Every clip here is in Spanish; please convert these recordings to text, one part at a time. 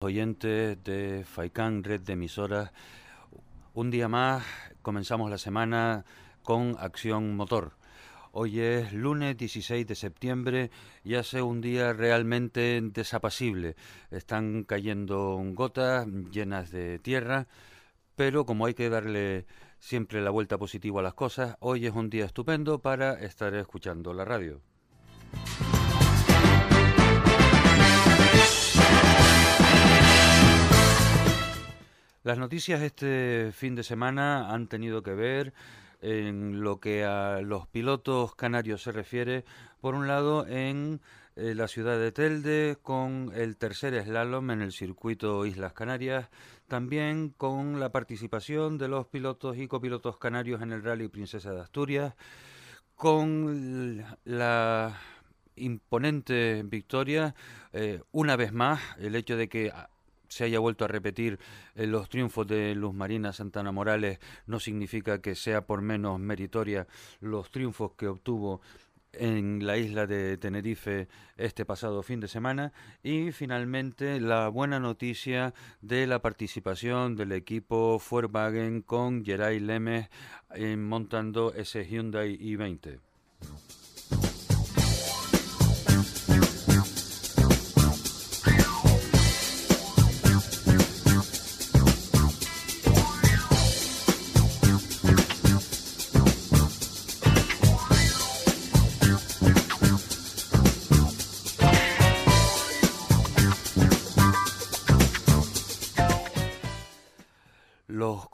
oyentes de FAICAN, red de emisoras. Un día más comenzamos la semana con Acción Motor. Hoy es lunes 16 de septiembre y hace un día realmente desapacible. Están cayendo gotas llenas de tierra, pero como hay que darle siempre la vuelta positiva a las cosas, hoy es un día estupendo para estar escuchando la radio. Las noticias este fin de semana han tenido que ver en lo que a los pilotos canarios se refiere, por un lado en eh, la ciudad de Telde con el tercer slalom en el circuito Islas Canarias, también con la participación de los pilotos y copilotos canarios en el Rally Princesa de Asturias, con la imponente victoria, eh, una vez más, el hecho de que se haya vuelto a repetir eh, los triunfos de Luz Marina Santana Morales no significa que sea por menos meritoria los triunfos que obtuvo en la isla de Tenerife este pasado fin de semana y finalmente la buena noticia de la participación del equipo Volkswagen con Geray Lemes montando ese Hyundai i20.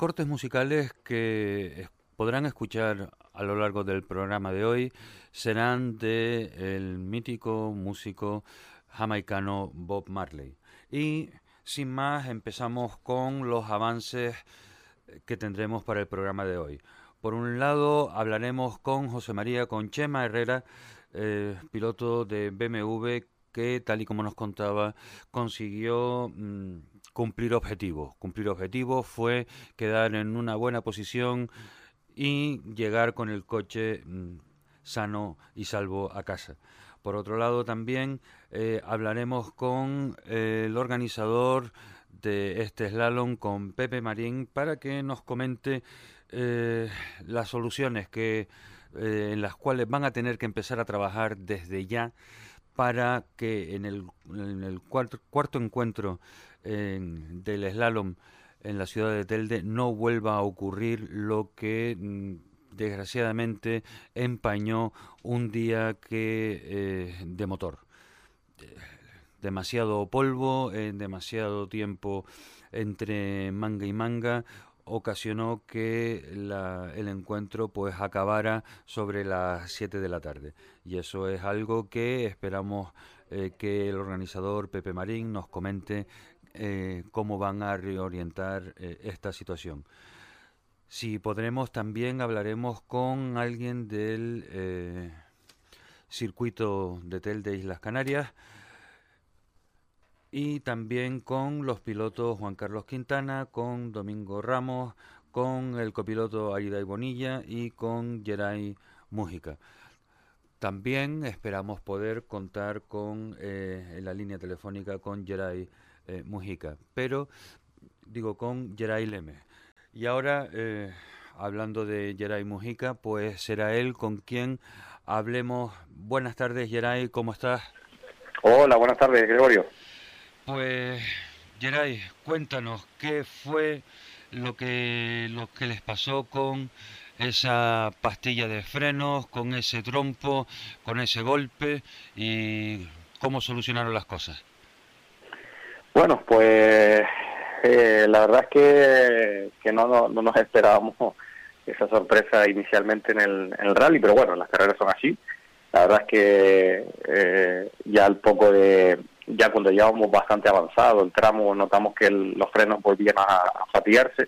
Cortes musicales que podrán escuchar a lo largo del programa de hoy serán de el mítico músico jamaicano Bob Marley. Y sin más empezamos con los avances que tendremos para el programa de hoy. Por un lado hablaremos con José María Conchema Herrera, eh, piloto de BMW que tal y como nos contaba consiguió mm, cumplir objetivos. Cumplir objetivos fue quedar en una buena posición y llegar con el coche mm, sano y salvo a casa. Por otro lado, también eh, hablaremos con eh, el organizador de este slalom, con Pepe Marín, para que nos comente eh, las soluciones que, en las cuales van a tener que empezar a trabajar desde ya para que en el, en el cuarto, encuentro del slalom en la ciudad de Telde no vuelva a ocurrir lo que mm, desgraciadamente empañó un día que eh, de motor. Demasiado polvo, en demasiado tiempo entre manga y manga, ocasionó que el encuentro pues acabara sobre las 7 de la tarde y eso es algo que esperamos eh, que el organizador Pepe Marín nos comente eh, cómo van a reorientar eh, esta situación. Si podremos también hablaremos con alguien del circuito de TEL de Islas Canarias y también con los pilotos Juan Carlos Quintana, con Domingo Ramos, con el copiloto Aida Bonilla y con Geray Mújica. También esperamos poder contar con eh, la línea telefónica con Geray eh, Mujica, pero digo con Geray Leme. Y ahora, eh, hablando de Geray Mujica, pues será él con quien hablemos. Buenas tardes, Geray, ¿cómo estás? Hola, buenas tardes, Gregorio. Pues, Geray, cuéntanos qué fue lo que, lo que les pasó con esa pastilla de frenos, con ese trompo, con ese golpe y cómo solucionaron las cosas. Bueno, pues eh, la verdad es que, no, no, nos esperábamos esa sorpresa inicialmente en el, rally, pero bueno, las carreras son así. La verdad es que eh, ya al poco de, ya cuando llevábamos bastante avanzado el tramo, notamos que los frenos volvían a, fatigarse.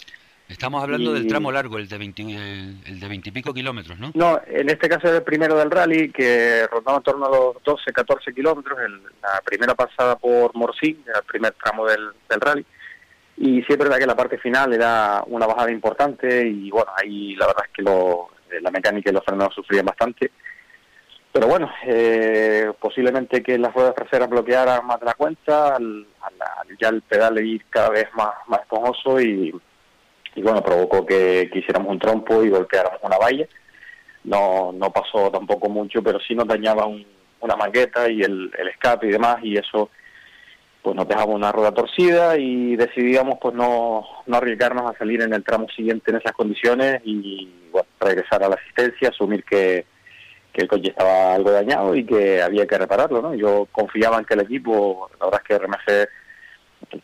Estamos hablando del tramo largo, el de 20, el, de 20 y pico kilómetros, ¿no? No, en este caso es el primero del rally, que rondaba en torno a los 12, 14 kilómetros, la primera pasada por Morsín, el primer tramo del, del rally. Y sí es verdad que la parte final era una bajada importante y bueno, ahí la verdad es que lo, la mecánica y los frenos sufrían bastante. Pero bueno, eh, posiblemente que las ruedas traseras bloquearan más de la cuenta, al, ya el pedal ir cada vez más, más esponjoso y, y bueno, provocó que, que, hiciéramos un trompo y golpeáramos una valla. No, no pasó tampoco mucho, pero sí nos dañaba una mangueta y el, el escape y demás, y eso pues nos dejaba una rueda torcida y decidíamos pues no, no arriesgarnos a salir en el tramo siguiente en esas condiciones y bueno, regresar a la asistencia, asumir que, que el coche estaba algo dañado y que había que repararlo, ¿no? Yo confiaba en que el equipo, la verdad es que RMC,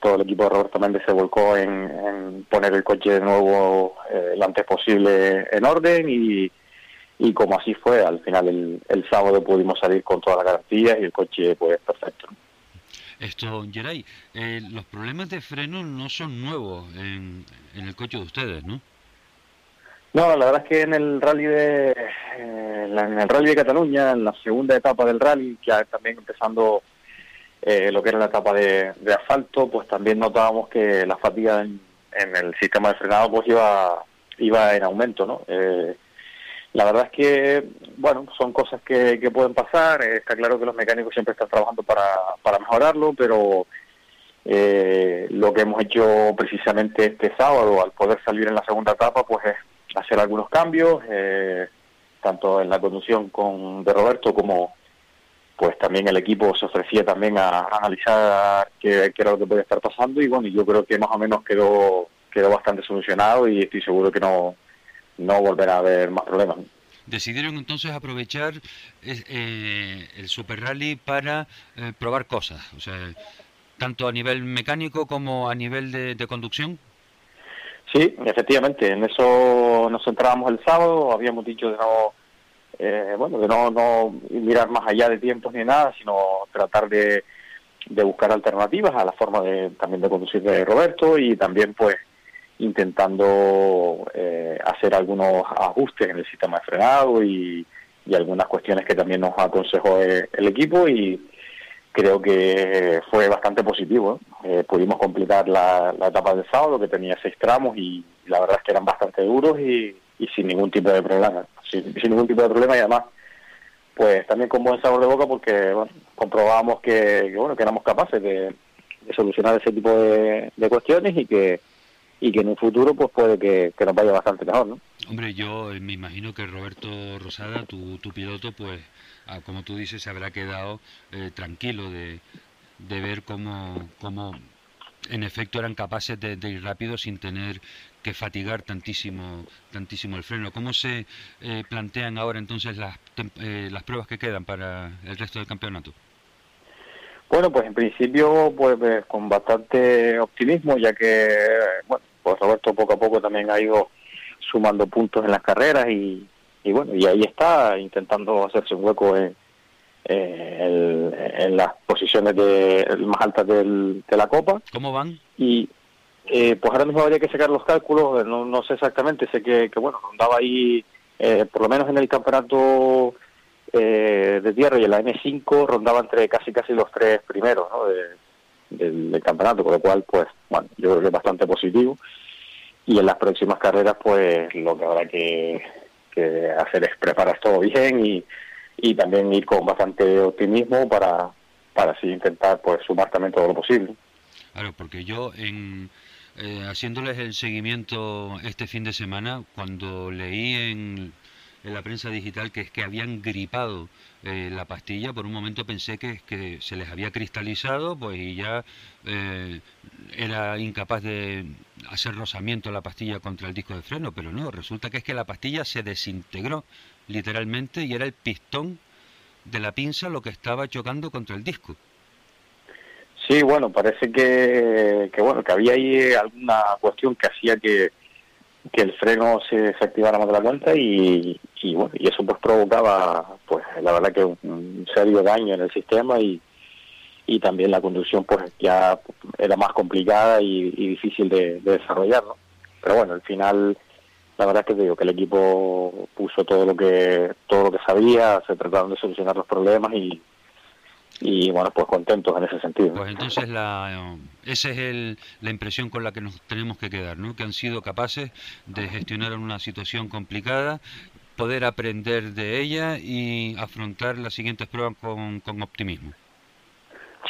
todo el equipo de Roberto Méndez se volcó en, poner el coche de nuevo eh, lo antes posible en orden y, y como así fue, al final el, el sábado pudimos salir con todas las garantías y el coche pues perfecto. Esto, Geray, eh, los problemas de freno no son nuevos en, en el coche de ustedes, ¿no? No, la verdad es que en el rally de eh, en el rally de Cataluña, en la segunda etapa del rally, ya también empezando eh, lo que era la etapa de, asfalto, pues también notábamos que la fatiga en, el sistema de frenado pues iba iba en aumento, ¿no? Eh, la verdad es que, bueno, son cosas que, que pueden pasar. está claro que los mecánicos siempre están trabajando para, para mejorarlo, pero lo que hemos hecho precisamente este sábado, al poder salir en la segunda etapa, pues es hacer algunos cambios, eh, tanto en la conducción con de Roberto como pues también el equipo se ofrecía también a, analizar qué, era lo que podía estar pasando y bueno, yo creo que más o menos quedó quedó bastante solucionado y estoy seguro que no, no volverá a haber más problemas. Decidieron entonces aprovechar eh, el Super Rally para eh, probar cosas, o sea, tanto a nivel mecánico como a nivel de conducción. Sí, efectivamente, en eso nos centrábamos el sábado, habíamos dicho de no, eh, bueno, de no, no mirar más allá de tiempos ni nada, sino tratar de, de buscar alternativas a la forma de también de conducir de Roberto y también pues intentando eh, hacer algunos ajustes en el sistema de frenado y, y algunas cuestiones que también nos aconsejó el equipo y, creo que fue bastante positivo. Eh, pudimos completar la, etapa del sábado, que tenía seis tramos, y la verdad es que eran bastante duros y, sin ningún tipo de problema. Sin, ningún tipo de problema y además, pues también con buen sabor de boca porque bueno, comprobábamos que, bueno, que éramos capaces de, solucionar ese tipo de, cuestiones y que y que en un futuro pues puede que, nos vaya bastante mejor, ¿no? Hombre, yo me imagino que Roberto Rosada, tu, tu piloto, pues Ah, como tú dices, se habrá quedado eh, tranquilo de, de ver cómo, cómo, en efecto eran capaces de, ir rápido sin tener que fatigar tantísimo, tantísimo el freno. ¿Cómo se eh, plantean ahora entonces las, eh, las pruebas que quedan para el resto del campeonato? Bueno, pues en principio pues con bastante optimismo, ya que bueno, pues Roberto poco a poco también ha ido sumando puntos en las carreras y, y bueno, y ahí está intentando hacerse un hueco en, en las posiciones de, más altas del, de la Copa. ¿Cómo van? Y eh, pues ahora mismo habría que sacar los cálculos, no, no sé exactamente, sé que, que bueno, rondaba ahí, eh, por lo menos en el campeonato eh, de tierra y en la M5 rondaba entre casi casi los tres primeros ¿no? del, campeonato, con lo cual, pues, bueno, yo creo que es bastante positivo. Y en las próximas carreras, pues, lo que habrá que que hacer es preparar todo bien y, y también ir con bastante optimismo para, para así intentar pues sumar también todo lo posible. Claro, porque yo en eh, haciéndoles el seguimiento este fin de semana, cuando leí en la prensa digital que es que habían gripado eh, la pastilla. Por un momento pensé que, que se les había cristalizado pues y ya eh, era incapaz de hacer rozamiento la pastilla contra el disco de freno, pero no, resulta que es que la pastilla se desintegró literalmente y era el pistón de la pinza lo que estaba chocando contra el disco. Sí, bueno, parece que, que bueno que había ahí alguna cuestión que hacía que que el freno se, se activara más de la cuenta y, y, bueno y eso pues provocaba pues la verdad que un, serio daño en el sistema y, y también la conducción pues ya era más complicada y, difícil de, de desarrollar pero bueno al final la verdad es que digo que el equipo puso todo lo que todo lo que sabía se trataron de solucionar los problemas y y bueno, pues contentos en ese sentido. Pues entonces la, esa es el, la impresión con la que nos tenemos que quedar, ¿no? que han sido capaces de gestionar una situación complicada, poder aprender de ella y afrontar las siguientes pruebas con, con optimismo.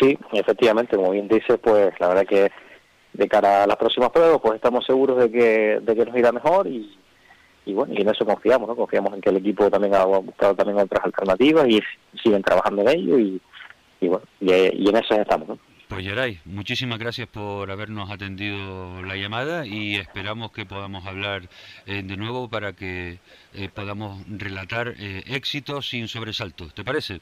Sí, efectivamente, como bien dice, pues la verdad que de cara a las próximas pruebas, pues estamos seguros de que, de que nos irá mejor y, y bueno, y en eso confiamos, ¿no? Confiamos en que el equipo también ha buscado también otras alternativas y siguen trabajando en ello y, y bueno, y, en eso estamos, ¿no? Pues Geray, muchísimas gracias por habernos atendido la llamada y esperamos que podamos hablar eh, de nuevo para que eh, podamos relatar eh, éxitos sin sobresaltos. ¿Te parece?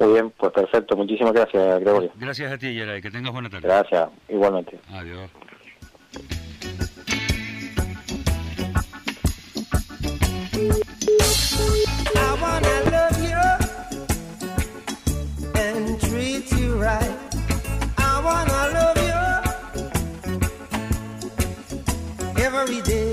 Muy bien, pues perfecto. Muchísimas gracias, Gregorio. Gracias a ti, Yeray. Que tengas buena tarde. Gracias, igualmente. Adiós. right. I wanna love you every day.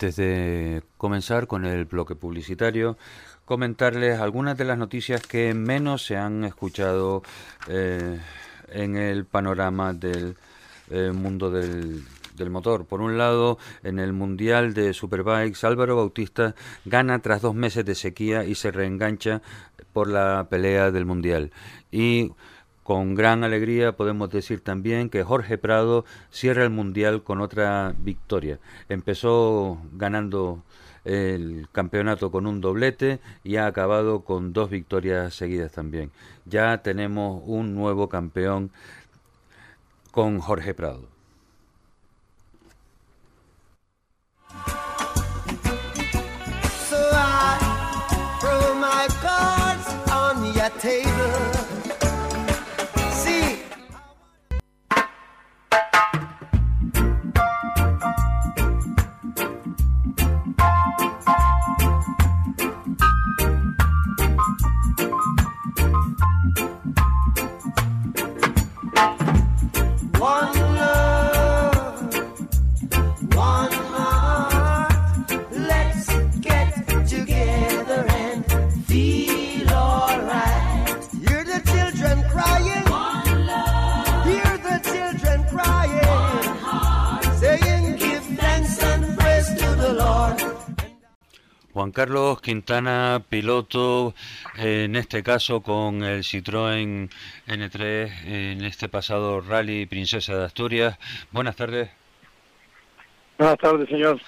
Antes de comenzar con el bloque publicitario, comentarles algunas de las noticias que menos se han escuchado eh, en el panorama del eh, mundo del, del motor. Por un lado, en el Mundial de Superbikes, Álvaro Bautista gana tras dos meses de sequía y se reengancha por la pelea del Mundial. Y con gran alegría podemos decir también que Jorge Prado cierra el Mundial con otra victoria. Empezó ganando el campeonato con un doblete y ha acabado con dos victorias seguidas también. Ya tenemos un nuevo campeón con Jorge Prado. Juan Carlos Quintana, piloto, en este caso con el Citroën N3 en este pasado Rally Princesa de Asturias. Buenas tardes. Buenas tardes, señor.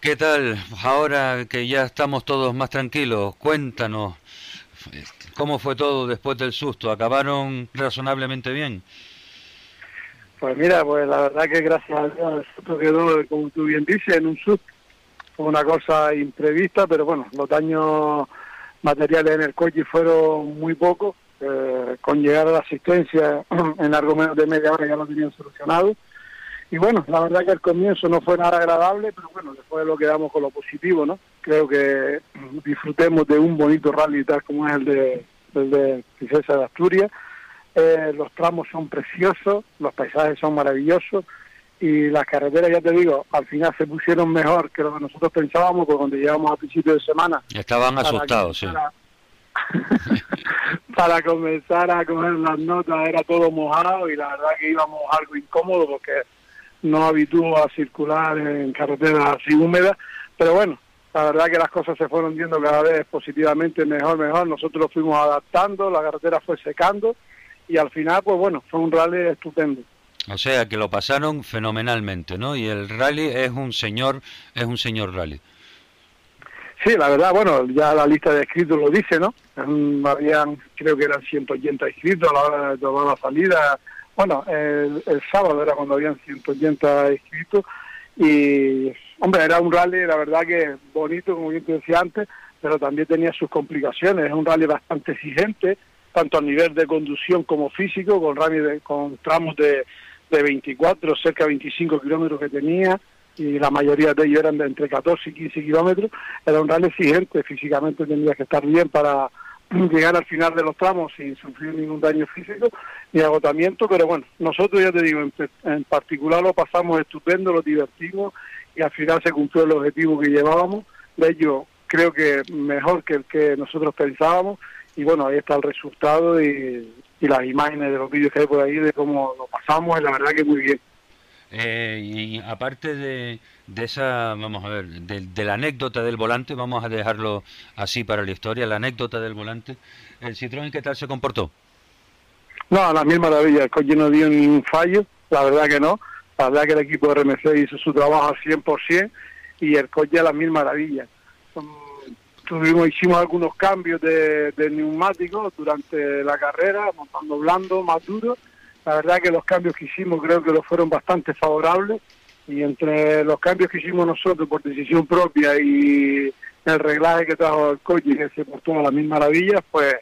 ¿Qué tal? Ahora que ya estamos todos más tranquilos, cuéntanos, ¿cómo fue todo después del susto? ¿Acabaron razonablemente bien? Pues mira, pues la verdad que gracias a Dios el susto quedó, como tú bien dices, en un susto una cosa imprevista, pero bueno, los daños materiales en el coche fueron muy pocos. Eh, con llegar a la asistencia en algo menos de media hora ya lo tenían solucionado. Y bueno, la verdad que el comienzo no fue nada agradable, pero bueno, después lo quedamos con lo positivo, ¿no? Creo que disfrutemos de un bonito rally tal como es el de, el de Princesa de Asturias, eh, los tramos son preciosos, los paisajes son maravillosos y las carreteras, ya te digo, al final se pusieron mejor que lo que nosotros pensábamos, porque cuando llegamos a principios de semana... Estaban asustados, sí. para comenzar a coger las notas era todo mojado y la verdad que íbamos algo incómodo porque no habituó a circular en carreteras así húmedas, pero bueno, la verdad que las cosas se fueron viendo cada vez positivamente, mejor, mejor, nosotros lo fuimos adaptando, la carretera fue secando y al final, pues bueno, fue un rally estupendo. O sea que lo pasaron fenomenalmente, ¿no? Y el rally es un señor, es un señor rally. Sí, la verdad, bueno, ya la lista de escritos lo dice, ¿no? habían, creo que eran 180 inscritos a la hora de tomar la salida. Bueno, el, el sábado era cuando habían 180 inscritos y, hombre, era un rally, la verdad que bonito, como bien te decía antes, pero también tenía sus complicaciones. Es un rally bastante exigente, tanto a nivel de conducción como físico, con, rally de, con tramos de, de 24, cerca de 25 kilómetros que tenía, y la mayoría de ellos eran de entre 14 y 15 kilómetros. Era un rally exigente, físicamente tendría que estar bien para llegar al final de los tramos sin sufrir ningún daño físico ni agotamiento, pero bueno, nosotros ya te digo, en, particular lo pasamos estupendo, lo divertimos y al final se cumplió el objetivo que llevábamos, de ello creo que mejor que el que nosotros pensábamos y bueno, ahí está el resultado y, y las imágenes de los vídeos que hay por ahí de cómo lo pasamos, la verdad que muy bien. Eh, y aparte de, de, esa, vamos a ver, de, la anécdota del volante, vamos a dejarlo así para la historia, la anécdota del volante, ¿el Citroën qué tal se comportó? No, a la mil maravilla, el coche no dio ningún fallo, la verdad que no, la verdad que el equipo de RMC hizo su trabajo al 100% y el coche a las mil maravillas. Tuvimos, hicimos algunos cambios de, de neumáticos durante la carrera, montando blando, más duro, la verdad que los cambios que hicimos creo que los fueron bastante favorables y entre los cambios que hicimos nosotros por decisión propia y el reglaje que trajo el coche que se portó a la misma maravilla, pues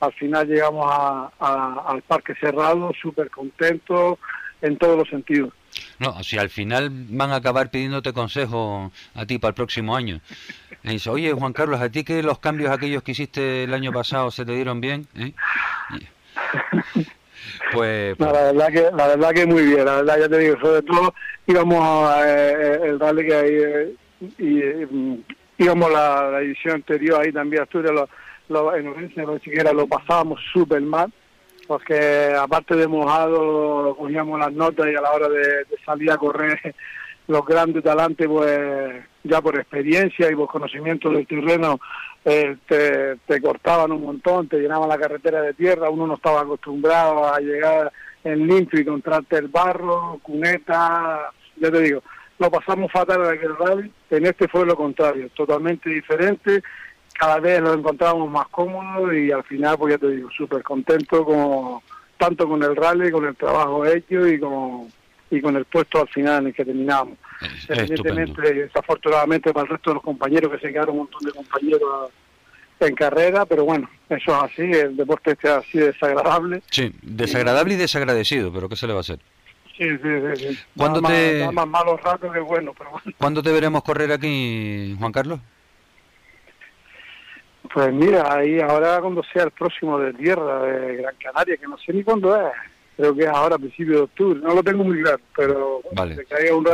al final llegamos al parque cerrado súper contentos en todos los sentidos. No, si al final van a acabar pidiéndote consejo a ti para el próximo año. Y dice, oye Juan Carlos, ¿a ti que los cambios aquellos que hiciste el año pasado se te dieron bien? ¿Eh? Pues, la verdad que la verdad que muy bien, la verdad ya te digo, sobre todo íbamos a eh, el rally que hay eh, y, mm, íbamos la, la, edición anterior ahí también Asturias lo, lo, en Orense lo siquiera lo pasábamos súper mal porque aparte de mojado cogíamos las notas y a la hora de, salir a correr los grandes talantes pues ya por experiencia y por conocimiento del terreno eh, te, cortaban un montón, te llenaban la carretera de tierra, uno no estaba acostumbrado a llegar en limpio y encontrarte el barro, cuneta, ya te digo, lo pasamos fatal en aquel rally, en este fue lo contrario, totalmente diferente, cada vez lo encontrábamos más cómodo y al final, pues ya te digo, súper contento como, tanto con el rally, con el trabajo hecho y con, y con el puesto al final en el que terminamos. Evidentemente, desafortunadamente para el resto de los compañeros, que se quedaron un montón de compañeros en carrera, pero bueno, eso es así, el deporte es así desagradable. Sí, desagradable y desagradecido, pero ¿qué se le va a hacer? Sí, sí, sí. ¿Cuándo te... Más, malos ratos que bueno, pero bueno. ¿Cuándo te veremos correr aquí, Juan Carlos? Pues mira, ahí ahora cuando sea el próximo de tierra de Gran Canaria, que no sé ni cuándo es, creo que es ahora a principios de octubre, no lo tengo muy claro, pero vale.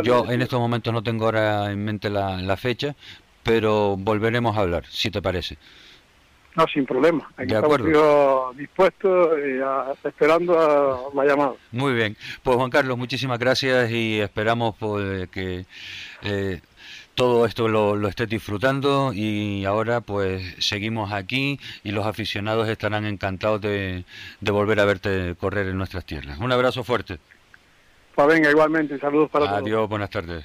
yo en estos momentos no tengo ahora en mente la, fecha, pero volveremos a hablar, si te parece. No, sin problema. Aquí de estamos dispuestos y esperando a la llamada. Muy bien. Pues Juan Carlos, muchísimas gracias y esperamos pues, que eh, todo esto lo, lo estés disfrutando y ahora pues seguimos aquí y los aficionados estarán encantados de, de volver a verte correr en nuestras tierras. Un abrazo fuerte. Pues venga, igualmente, saludos para todos. Adiós, buenas tardes.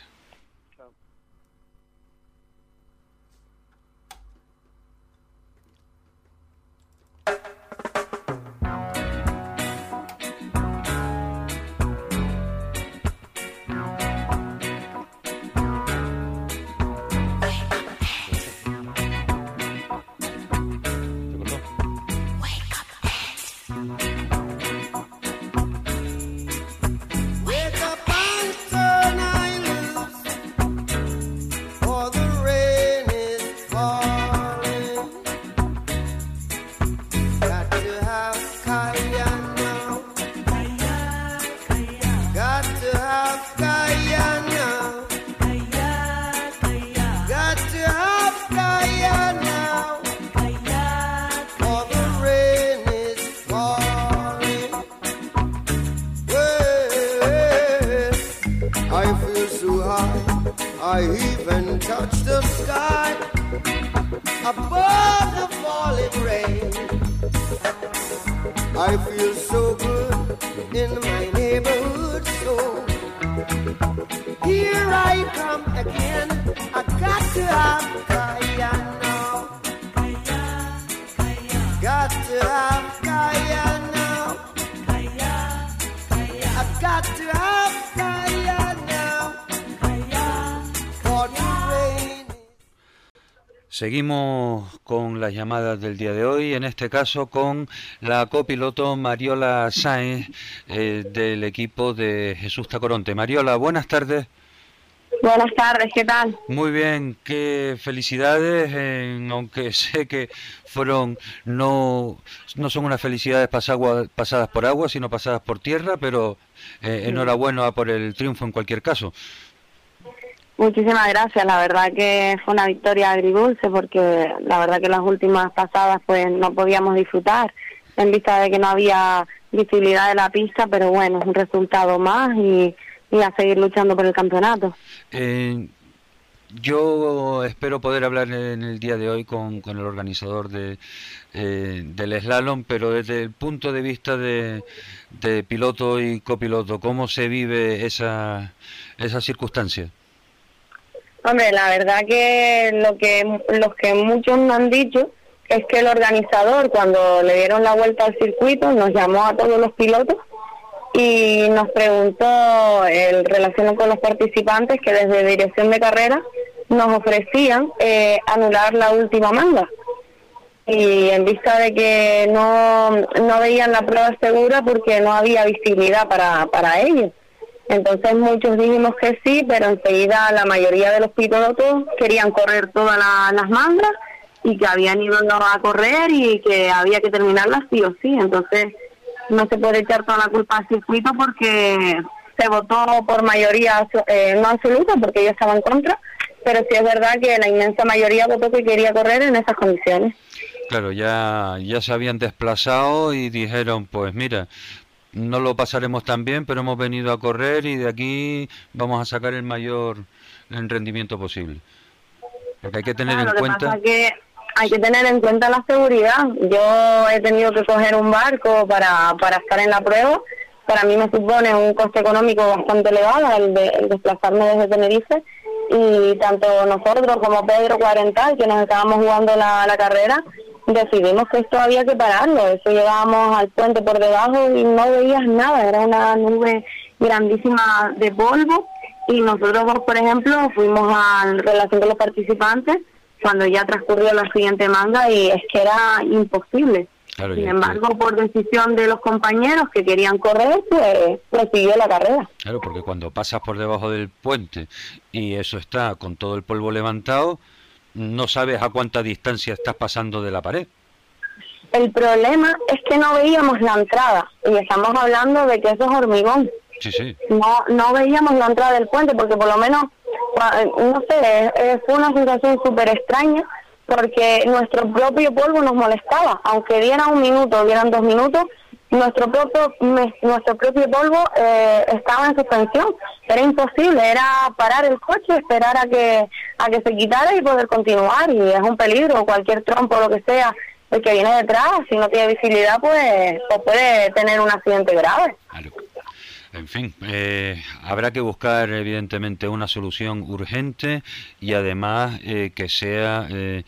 I even touch the sky above the falling rain. I feel Seguimos con las llamadas del día de hoy, en este caso con la copiloto Mariola Sáenz eh, del equipo de Jesús Tacoronte. Mariola, buenas tardes. Buenas tardes, ¿qué tal? Muy bien, qué felicidades, en- aunque sé que fueron, no, no son unas felicidades pasagua- pasadas por agua, sino pasadas por tierra, pero eh, enhorabuena por el triunfo en cualquier caso. Muchísimas gracias, la verdad que fue una victoria agridulce porque la verdad que las últimas pasadas pues no podíamos disfrutar en vista de que no había visibilidad de la pista, pero bueno, es un resultado más y, y a seguir luchando por el campeonato. Eh, yo espero poder hablar en el día de hoy con, con el organizador de, eh, del slalom, pero desde el punto de vista de, de piloto y copiloto, ¿cómo se vive esa, esa circunstancia? Hombre, la verdad que lo que los que muchos nos han dicho es que el organizador cuando le dieron la vuelta al circuito nos llamó a todos los pilotos y nos preguntó en relación con los participantes que desde dirección de carrera nos ofrecían eh, anular la última manga y en vista de que no, no veían la prueba segura porque no había visibilidad para, para ellos. Entonces muchos dijimos que sí, pero enseguida la mayoría de los pilotos querían correr todas la- las mangas y que habían ido a correr y que había que terminarlas sí o sí. Entonces no se puede echar toda la culpa al circuito porque se votó por mayoría eh, no absoluta porque ellos estaban contra, pero sí es verdad que la inmensa mayoría votó que quería correr en esas condiciones. Claro, ya, ya se habían desplazado y dijeron, pues mira, no lo pasaremos tan bien, pero hemos venido a correr y de aquí vamos a sacar el mayor rendimiento posible. Porque hay que tener Claro, en cuenta... que hay que tener en cuenta la seguridad. Yo he tenido que coger un barco para, para estar en la prueba. Para mí me supone un coste económico bastante elevado el, de, el desplazarme desde Tenerife. Y tanto nosotros como Pedro Cuarental, que nos estábamos jugando la, la carrera, decidimos que esto había que pararlo. Eso llegábamos al puente por debajo y no veías nada. Era una nube grandísima de polvo. Y nosotros por ejemplo, fuimos a relación con los participantes cuando ya transcurrió la siguiente manga y es que era imposible. Claro, Sin embargo, por decisión de los compañeros que querían correr, pues prosiguió la carrera. Claro, porque cuando pasas por debajo del puente y eso está con todo el polvo levantado, no sabes a cuánta distancia estás pasando de la pared. El problema es que no veíamos la entrada y estamos hablando de que eso es hormigón. Sí, sí. No, no veíamos la entrada del puente porque por lo menos, no sé, fue una sensación súper extraña porque nuestro propio polvo nos molestaba. Aunque diera un minuto, dieran dos minutos, nuestro propio nuestro propio polvo eh, estaba en suspensión. Era imposible, era parar el coche, esperar a que a que se quitara y poder continuar. Y es un peligro, cualquier trompo, lo que sea, el que viene detrás, si no tiene visibilidad, pues, pues puede tener un accidente grave. En fin, eh, habrá que buscar evidentemente una solución urgente y además eh, que sea eh,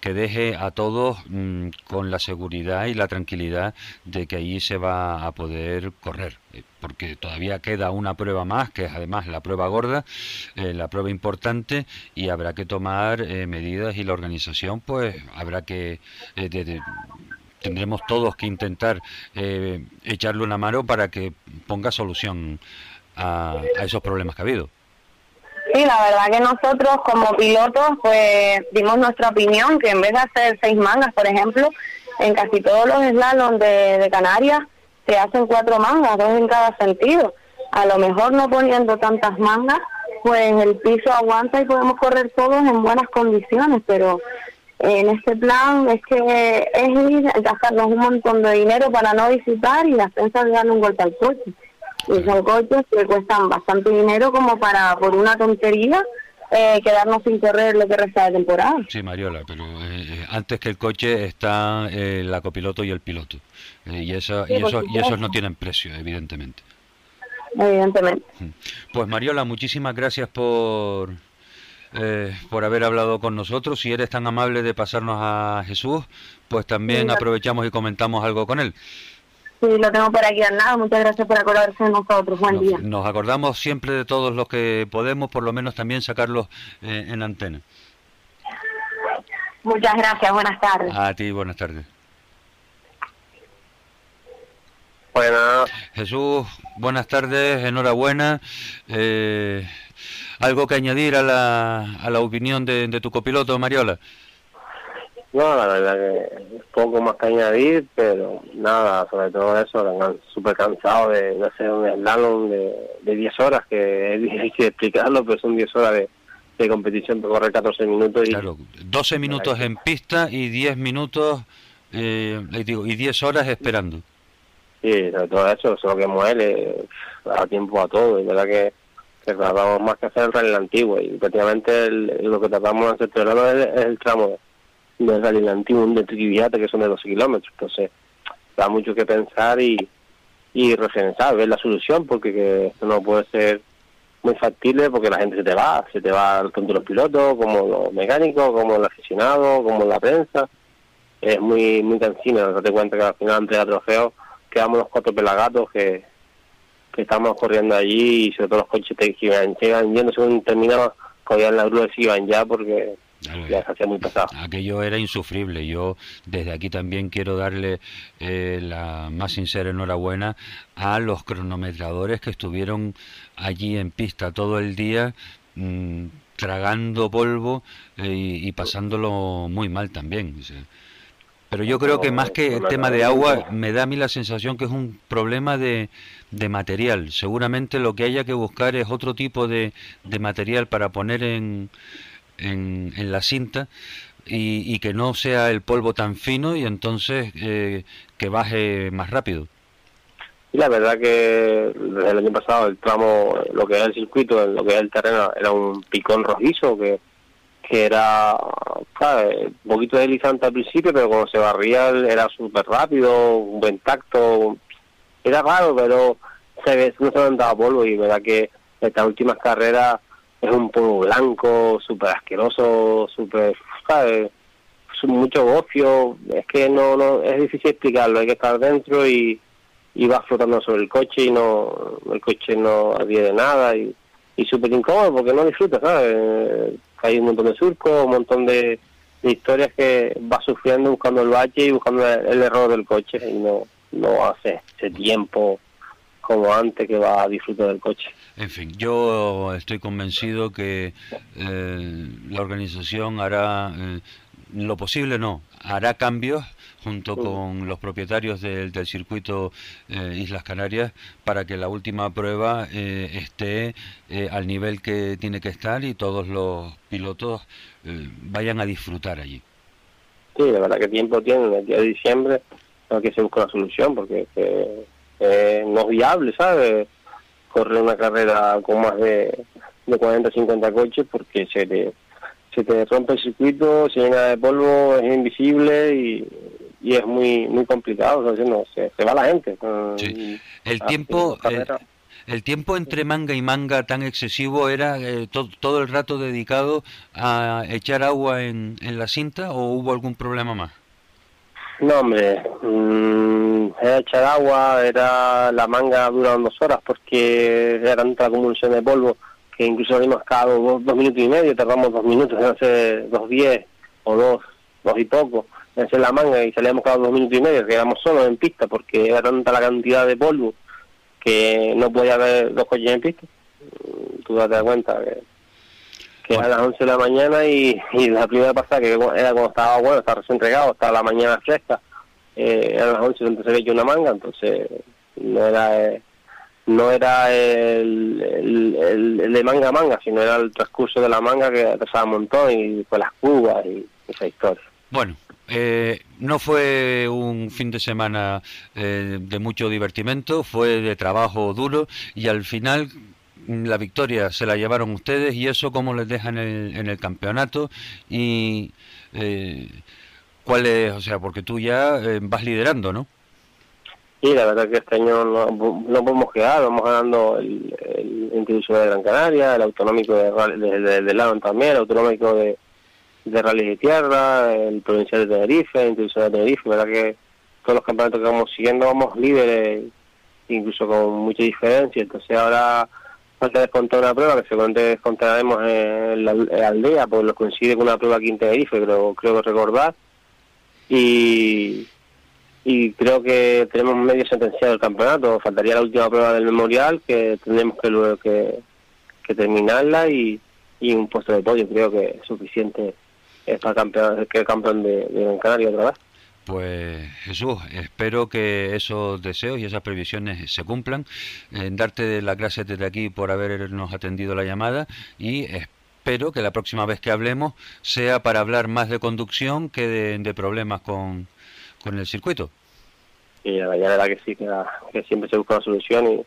que deje a todos mm, con la seguridad y la tranquilidad de que allí se va a poder correr, porque todavía queda una prueba más, que es además la prueba gorda, la prueba importante y habrá que tomar medidas y la organización pues habrá que de- tendremos todos que intentar eh, echarle una mano para que ponga solución a, a esos problemas que ha habido. Sí, la verdad que nosotros como pilotos pues dimos nuestra opinión que en vez de hacer seis mangas, por ejemplo, en casi todos los slaloms de, de Canarias se hacen cuatro mangas, dos en cada sentido. A lo mejor no poniendo tantas mangas, pues el piso aguanta y podemos correr todos en buenas condiciones, pero en este plan es que es ir gastarnos un montón de dinero para no visitar y las pensas darle un golpe al coche. Y son coches que cuestan bastante dinero como para, por una tontería, eh, quedarnos sin correr lo que resta de temporada. Sí, Mariola, pero eh, antes que el coche está el copiloto y el piloto. y, eso, y, eso, y esos no tienen precio, evidentemente. Evidentemente. Pues Mariola, muchísimas gracias por, por haber hablado con nosotros. Si eres tan amable de pasarnos a Jesús, pues también aprovechamos y comentamos algo con él. Sí, lo tengo por aquí al lado. Muchas gracias por acordarse de nosotros. Buen día. Nos acordamos siempre de todos los que podemos, por lo menos también sacarlos eh, en antena. Muchas gracias. Buenas tardes. A ti, buenas tardes. Buenas. Jesús, buenas tardes. Enhorabuena. Eh, ¿Algo que añadir a la, a la opinión de, de tu copiloto, Mariola? No, la verdad que poco más que añadir, pero nada, sobre todo eso, súper cansado de, hacer un slalom de, de 10 horas, que es difícil explicarlo, pero son 10 horas de, de competición para correr 14 minutos. Y, claro, 12 minutos en pista y 10 minutos, eh, digo, y 10 horas esperando. Sí, sobre todo eso, eso que muele, a tiempo a todo, y verdad que, que tratamos más que hacer el rally antiguo, y prácticamente lo que tratamos de hacer es, es el tramo del rally antiguo de Triviata, que son de 12 kilómetros. Entonces, da mucho que pensar y, y reflexionar, ver la solución, porque esto no puede ser muy factible porque la gente se te va, se te va tanto los pilotos como los mecánicos, como el aficionado, como la prensa. Es muy muy cansino, date cuenta que al final entre el trofeo quedamos los cuatro pelagatos que, que estamos corriendo allí y sobre todo los coches que iban, llegan yendo según terminaba, cogían la grúa y iban ya porque muy Aquello era insufrible. Yo desde aquí también quiero darle eh, la más sincera enhorabuena a los cronometradores que estuvieron allí en pista todo el día. Mm, tragando polvo eh, y, pasándolo muy mal también. Pero yo creo que más que el tema de agua, me da a mí la sensación que es un problema de, de material. Seguramente lo que haya que buscar es otro tipo de, de material para poner en, en, en la cinta y, que no sea el polvo tan fino y entonces eh, que baje más rápido. Y la verdad que desde el año pasado el tramo, lo que era el circuito, lo que era el terreno, era un picón rojizo que, que era un poquito deslizante al principio, pero cuando se barría era súper rápido, un buen tacto. Era raro, pero se ve, no se levantaba polvo y verdad que estas últimas carreras es un polvo blanco, súper asqueroso, súper, ¿sabes? Mucho gofio, es que no, no, es difícil explicarlo, hay que estar dentro y, y va flotando sobre el coche y no, el coche no adhiere nada y, y súper incómodo porque no disfruta, ¿sabes? Hay un montón de surcos, un montón de, historias que va sufriendo buscando el bache y buscando el, error del coche y no, no hace ese tiempo como antes que va a disfrutar del coche. En fin, yo estoy convencido que eh, la organización hará eh, lo posible, no, hará cambios junto con los propietarios del, circuito eh, Islas Canarias para que la última prueba esté al nivel que tiene que estar y todos los pilotos vayan a disfrutar allí. Sí, la verdad que tiempo tienen, el día de diciembre hay que se busca una solución porque no es viable, ¿sabes? correr una carrera con más de, de 40 50 coches porque se te, se te rompe el circuito, se llena de polvo, es invisible y, y es muy muy complicado, o no, se, se, va la gente. El tiempo... El, tiempo entre manga y manga tan excesivo era eh, todo el rato dedicado a echar agua en, en la cinta o hubo algún problema más? No, hombre, mmm, era echar agua, era la manga dura dos horas porque era tanta acumulación de polvo que incluso salimos cada dos, minutos y medio, tardamos dos minutos en hacer dos diez o dos, dos y poco en manga y salíamos cada dos minutos y medio, quedamos solos en pista porque era tanta la cantidad de polvo que no podía haber dos coches en pista. Tú date cuenta que que a las 11 de la mañana y, la primera pasada que era cuando estaba bueno, estaba recién entregado, estaba la mañana fresca, eh, a las 11 donde se veía una manga, entonces no era eh, no era el, el, de manga a manga, sino era el transcurso de la manga que atrasaba un montón y con las cubas y esa historia. Bueno, eh, no fue un fin de semana eh, de mucho divertimento, fue de trabajo duro y al final la victoria se la llevaron ustedes y eso cómo les deja en el, en el campeonato y eh, cuál es, o sea, porque tú ya eh, vas liderando, ¿no? Sí, la verdad que este año no, no podemos quedar, vamos ganando el, el de Gran Canaria, el autonómico de, de, también, el autonómico de, de Rally de Tierra, el provincial de Tenerife, el Institucional de Tenerife, verdad que todos los campeonatos que vamos siguiendo vamos líderes, incluso con mucha diferencia, entonces ahora falta descontar una prueba que seguramente descontaremos en la, aldea, pues lo coincide con una prueba aquí en Tenerife, creo, creo que recordar, y y creo que tenemos medio sentenciado el campeonato. Faltaría la última prueba del memorial que tendremos que luego que, que terminarla y, y, un puesto de podio. Creo que es suficiente para campeón, que campeón de, de Gran Canaria otra vez. Pues Jesús, espero que esos deseos y esas previsiones se cumplan. Eh, darte las gracias desde aquí por habernos atendido la llamada y espero que la próxima vez que hablemos sea para hablar más de conducción que de, de problemas con, con el circuito. Y la verdad que sí, que, que, siempre se busca una solución y,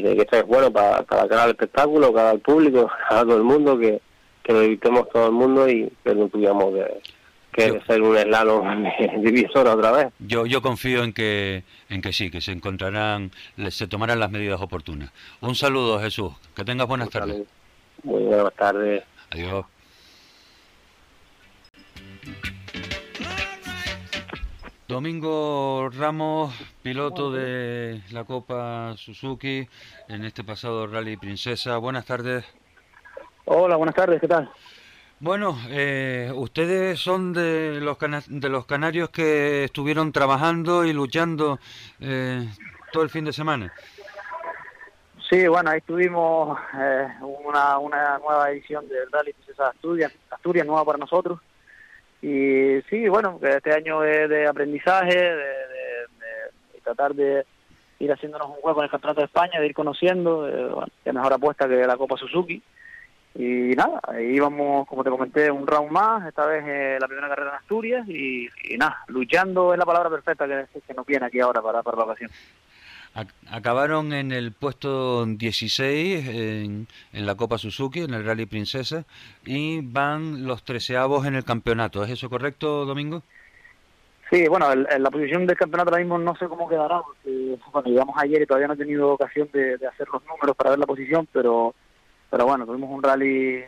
y que esto es bueno para, para cada espectáculo, cada público, cada todo el mundo, que, que lo evitemos todo el mundo y que no tuviéramos que, que yo, ser un slalom divisor otra vez. Yo yo confío en que en que sí, que se encontrarán, se tomarán las medidas oportunas. Un saludo, Jesús. Que tengas buenas tardes. Muy buenas tardes. Adiós. Domingo Ramos, piloto de la Copa Suzuki en este pasado Rally Princesa. Buenas tardes. Hola, buenas tardes, ¿qué tal? Bueno, eh, ustedes son de los, de los canarios que estuvieron trabajando y luchando eh, todo el fin de semana. Sí, bueno, ahí tuvimos eh, una, una nueva edición del Rally Princesa Asturias, Asturias nueva para nosotros y sí, bueno, este año es de aprendizaje, de, de, de, tratar de ir haciéndonos un hueco en el Campeonato de España, de ir conociendo, eh, bueno, qué mejor apuesta que la Copa Suzuki. Y nada, íbamos, como te comenté, un round más, esta vez eh, la primera carrera en Asturias, y, y, nada, luchando es la palabra perfecta que, que nos viene aquí ahora para, para la ocasión. Acabaron en el puesto 16 en, en, la Copa Suzuki, en el Rally Princesa, y van los treceavos en el campeonato. ¿Es eso correcto, Domingo? Sí, bueno, el, el, la posición del campeonato ahora mismo no sé cómo quedará, porque bueno, llegamos ayer y todavía no he tenido ocasión de, de, hacer los números para ver la posición, pero, pero bueno, tuvimos un rally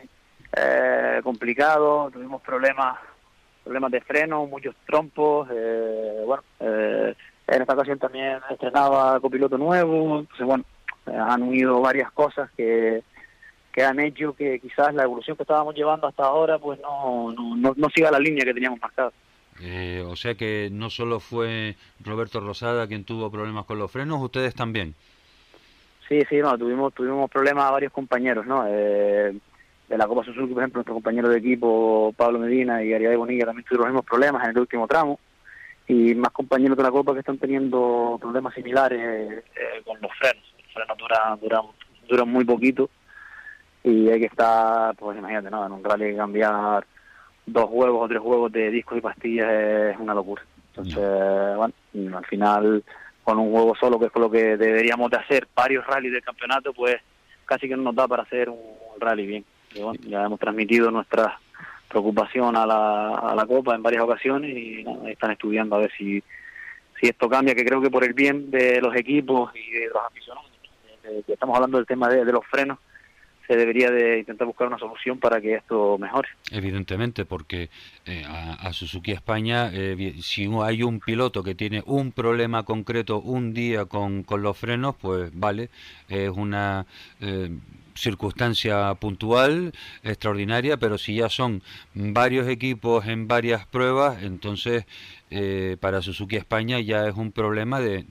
eh, complicado, tuvimos problemas problemas de freno, muchos trompos, eh, bueno, eh, en esta ocasión también estrenaba copiloto nuevo, entonces bueno, han unido varias cosas que, que han hecho que quizás la evolución que estábamos llevando hasta ahora pues no, no, no, no siga la línea que teníamos marcada. Eh, o sea que no solo fue Roberto Rosada quien tuvo problemas con los frenos, ustedes también. Sí, sí, no, tuvimos tuvimos problemas a varios compañeros, ¿no? Eh, de la Copa Suzuki, por ejemplo, nuestro compañero de equipo Pablo Medina y Ariadne Bonilla también tuvieron los mismos problemas en el último tramo y más compañeros de la Copa que están teniendo problemas similares eh, con los frenos. Los frenos duran, duran, duran muy poquito y hay que estar, pues imagínate, ¿no? En un rally cambiar dos huevos o tres huevos de discos y pastillas es una locura. Entonces, no. bueno, al final con un huevo solo, que es lo que deberíamos de hacer varios rallies del campeonato, pues casi que no nos da para hacer un rally bien. Ya hemos transmitido nuestras preocupación a la, a la Copa en varias ocasiones y no, están estudiando a ver si, si esto cambia, que creo que por el bien de los equipos y de los aficionados, de, estamos hablando del tema de los frenos, se debería de intentar buscar una solución para que esto mejore. Evidentemente, porque eh, a, Suzuki España, eh, si hay un piloto que tiene un problema concreto un día con, con los frenos, pues vale, es una eh, circunstancia puntual, extraordinaria, pero si ya son varios equipos en varias pruebas, entonces eh, para Suzuki España ya es un problema de,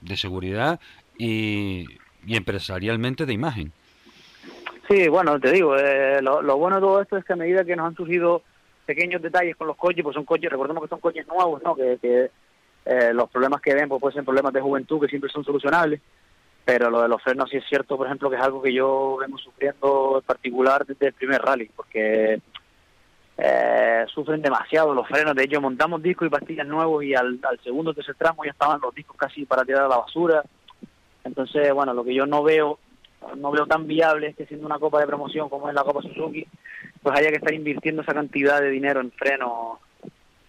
de seguridad y, y empresarialmente de imagen. Sí, bueno, te digo, eh, lo, bueno de todo esto es que a medida que nos han surgido pequeños detalles con los coches, pues son coches, recordemos que son coches nuevos, ¿no? Que, que eh, los problemas que ven pues pueden ser problemas de juventud que siempre son solucionables, pero lo de los frenos sí es cierto, por ejemplo, que es algo que yo vengo sufriendo en particular desde el primer rally, porque eh, sufren demasiado los frenos, de hecho montamos discos y pastillas nuevos y al, al segundo o tercer tramo ya estaban los discos casi para tirar a la basura, entonces, bueno, lo que yo no veo no veo tan viable que siendo una copa de promoción como es la Copa Suzuki, pues haya que estar invirtiendo esa cantidad de dinero en frenos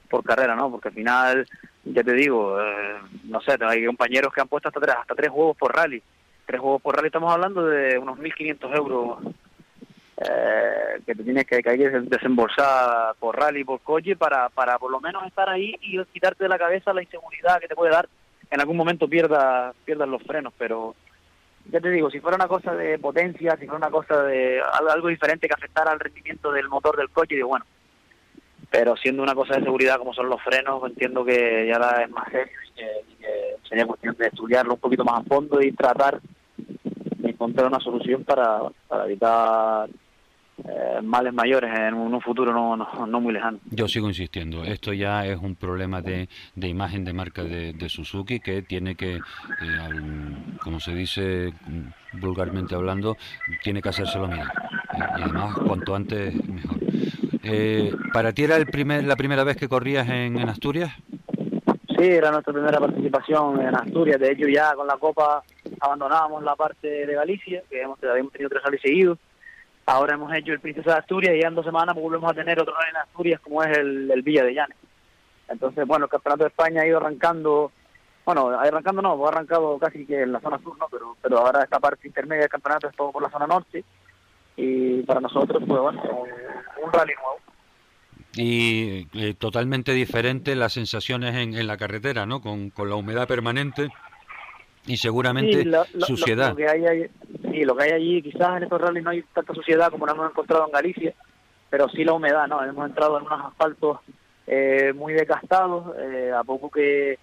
por carrera, ¿no? Porque al final, ya te digo, eh, no sé, hay compañeros que han puesto hasta tres, hasta tres juegos por rally. Tres juegos por rally estamos hablando de unos 1.500 euros eh, que te tienes que, que hay que desembolsar por rally, por coche, para, para por lo menos estar ahí y quitarte de la cabeza la inseguridad que te puede dar. En algún momento pierdas pierdas los frenos, pero ya te digo, si fuera una cosa de potencia, si fuera una cosa de algo diferente que afectara al rendimiento del motor del coche, digo, bueno, pero siendo una cosa de seguridad como son los frenos, entiendo que ya es más serio y que, sería cuestión de estudiarlo un poquito más a fondo y tratar de encontrar una solución para, para evitar eh, males mayores en un, futuro no, no, muy lejano. Yo sigo insistiendo, esto ya es un problema de, de imagen de marca de, Suzuki que tiene que, eh, como se dice vulgarmente hablando, tiene que hacérselo mirar. Eh, y además, cuanto antes, mejor. ¿Para ti era el primer, la primera vez que corrías en, en Asturias? Sí, era nuestra primera participación en Asturias. De hecho, ya con la Copa abandonábamos la parte de Galicia, que hemos, habíamos tenido tres años seguidos Ahora hemos hecho el Princesa de Asturias y ya en dos semanas volvemos a tener otro en Asturias como es el, Villa de Llanes. Entonces, bueno, el Campeonato de España ha ido arrancando, bueno, arrancando no, ha arrancado casi que en la zona sur, ¿no? Pero, pero ahora esta parte intermedia del campeonato es todo por la zona norte y para nosotros, pues bueno, un, rally nuevo. Y eh, totalmente diferente las sensaciones en, en la carretera, ¿no? Con, con la humedad permanente y seguramente suciedad. Lo, que hay, sí, lo que hay allí, quizás en estos rallies no hay tanta suciedad como la hemos encontrado en Galicia, pero sí la humedad, ¿no? Hemos entrado en unos asfaltos eh, muy desgastados, eh, a poco que,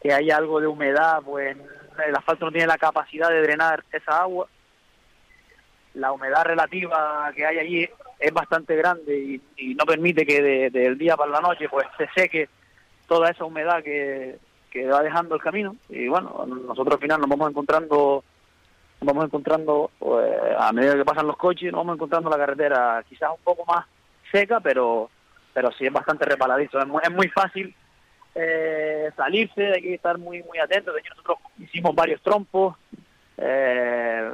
que haya algo de humedad, pues el asfalto no tiene la capacidad de drenar esa agua. La humedad relativa que hay allí es bastante grande y, no permite que del día para la noche pues se seque toda esa humedad que, que va dejando el camino y bueno, nosotros al final nos vamos encontrando nos vamos encontrando pues, a medida que pasan los coches, nos vamos encontrando la carretera quizás un poco más seca, pero pero sí es bastante repaladizo, es muy, es muy fácil eh, salirse, hay que estar muy muy atentos, de hecho nosotros hicimos varios trompos, eh,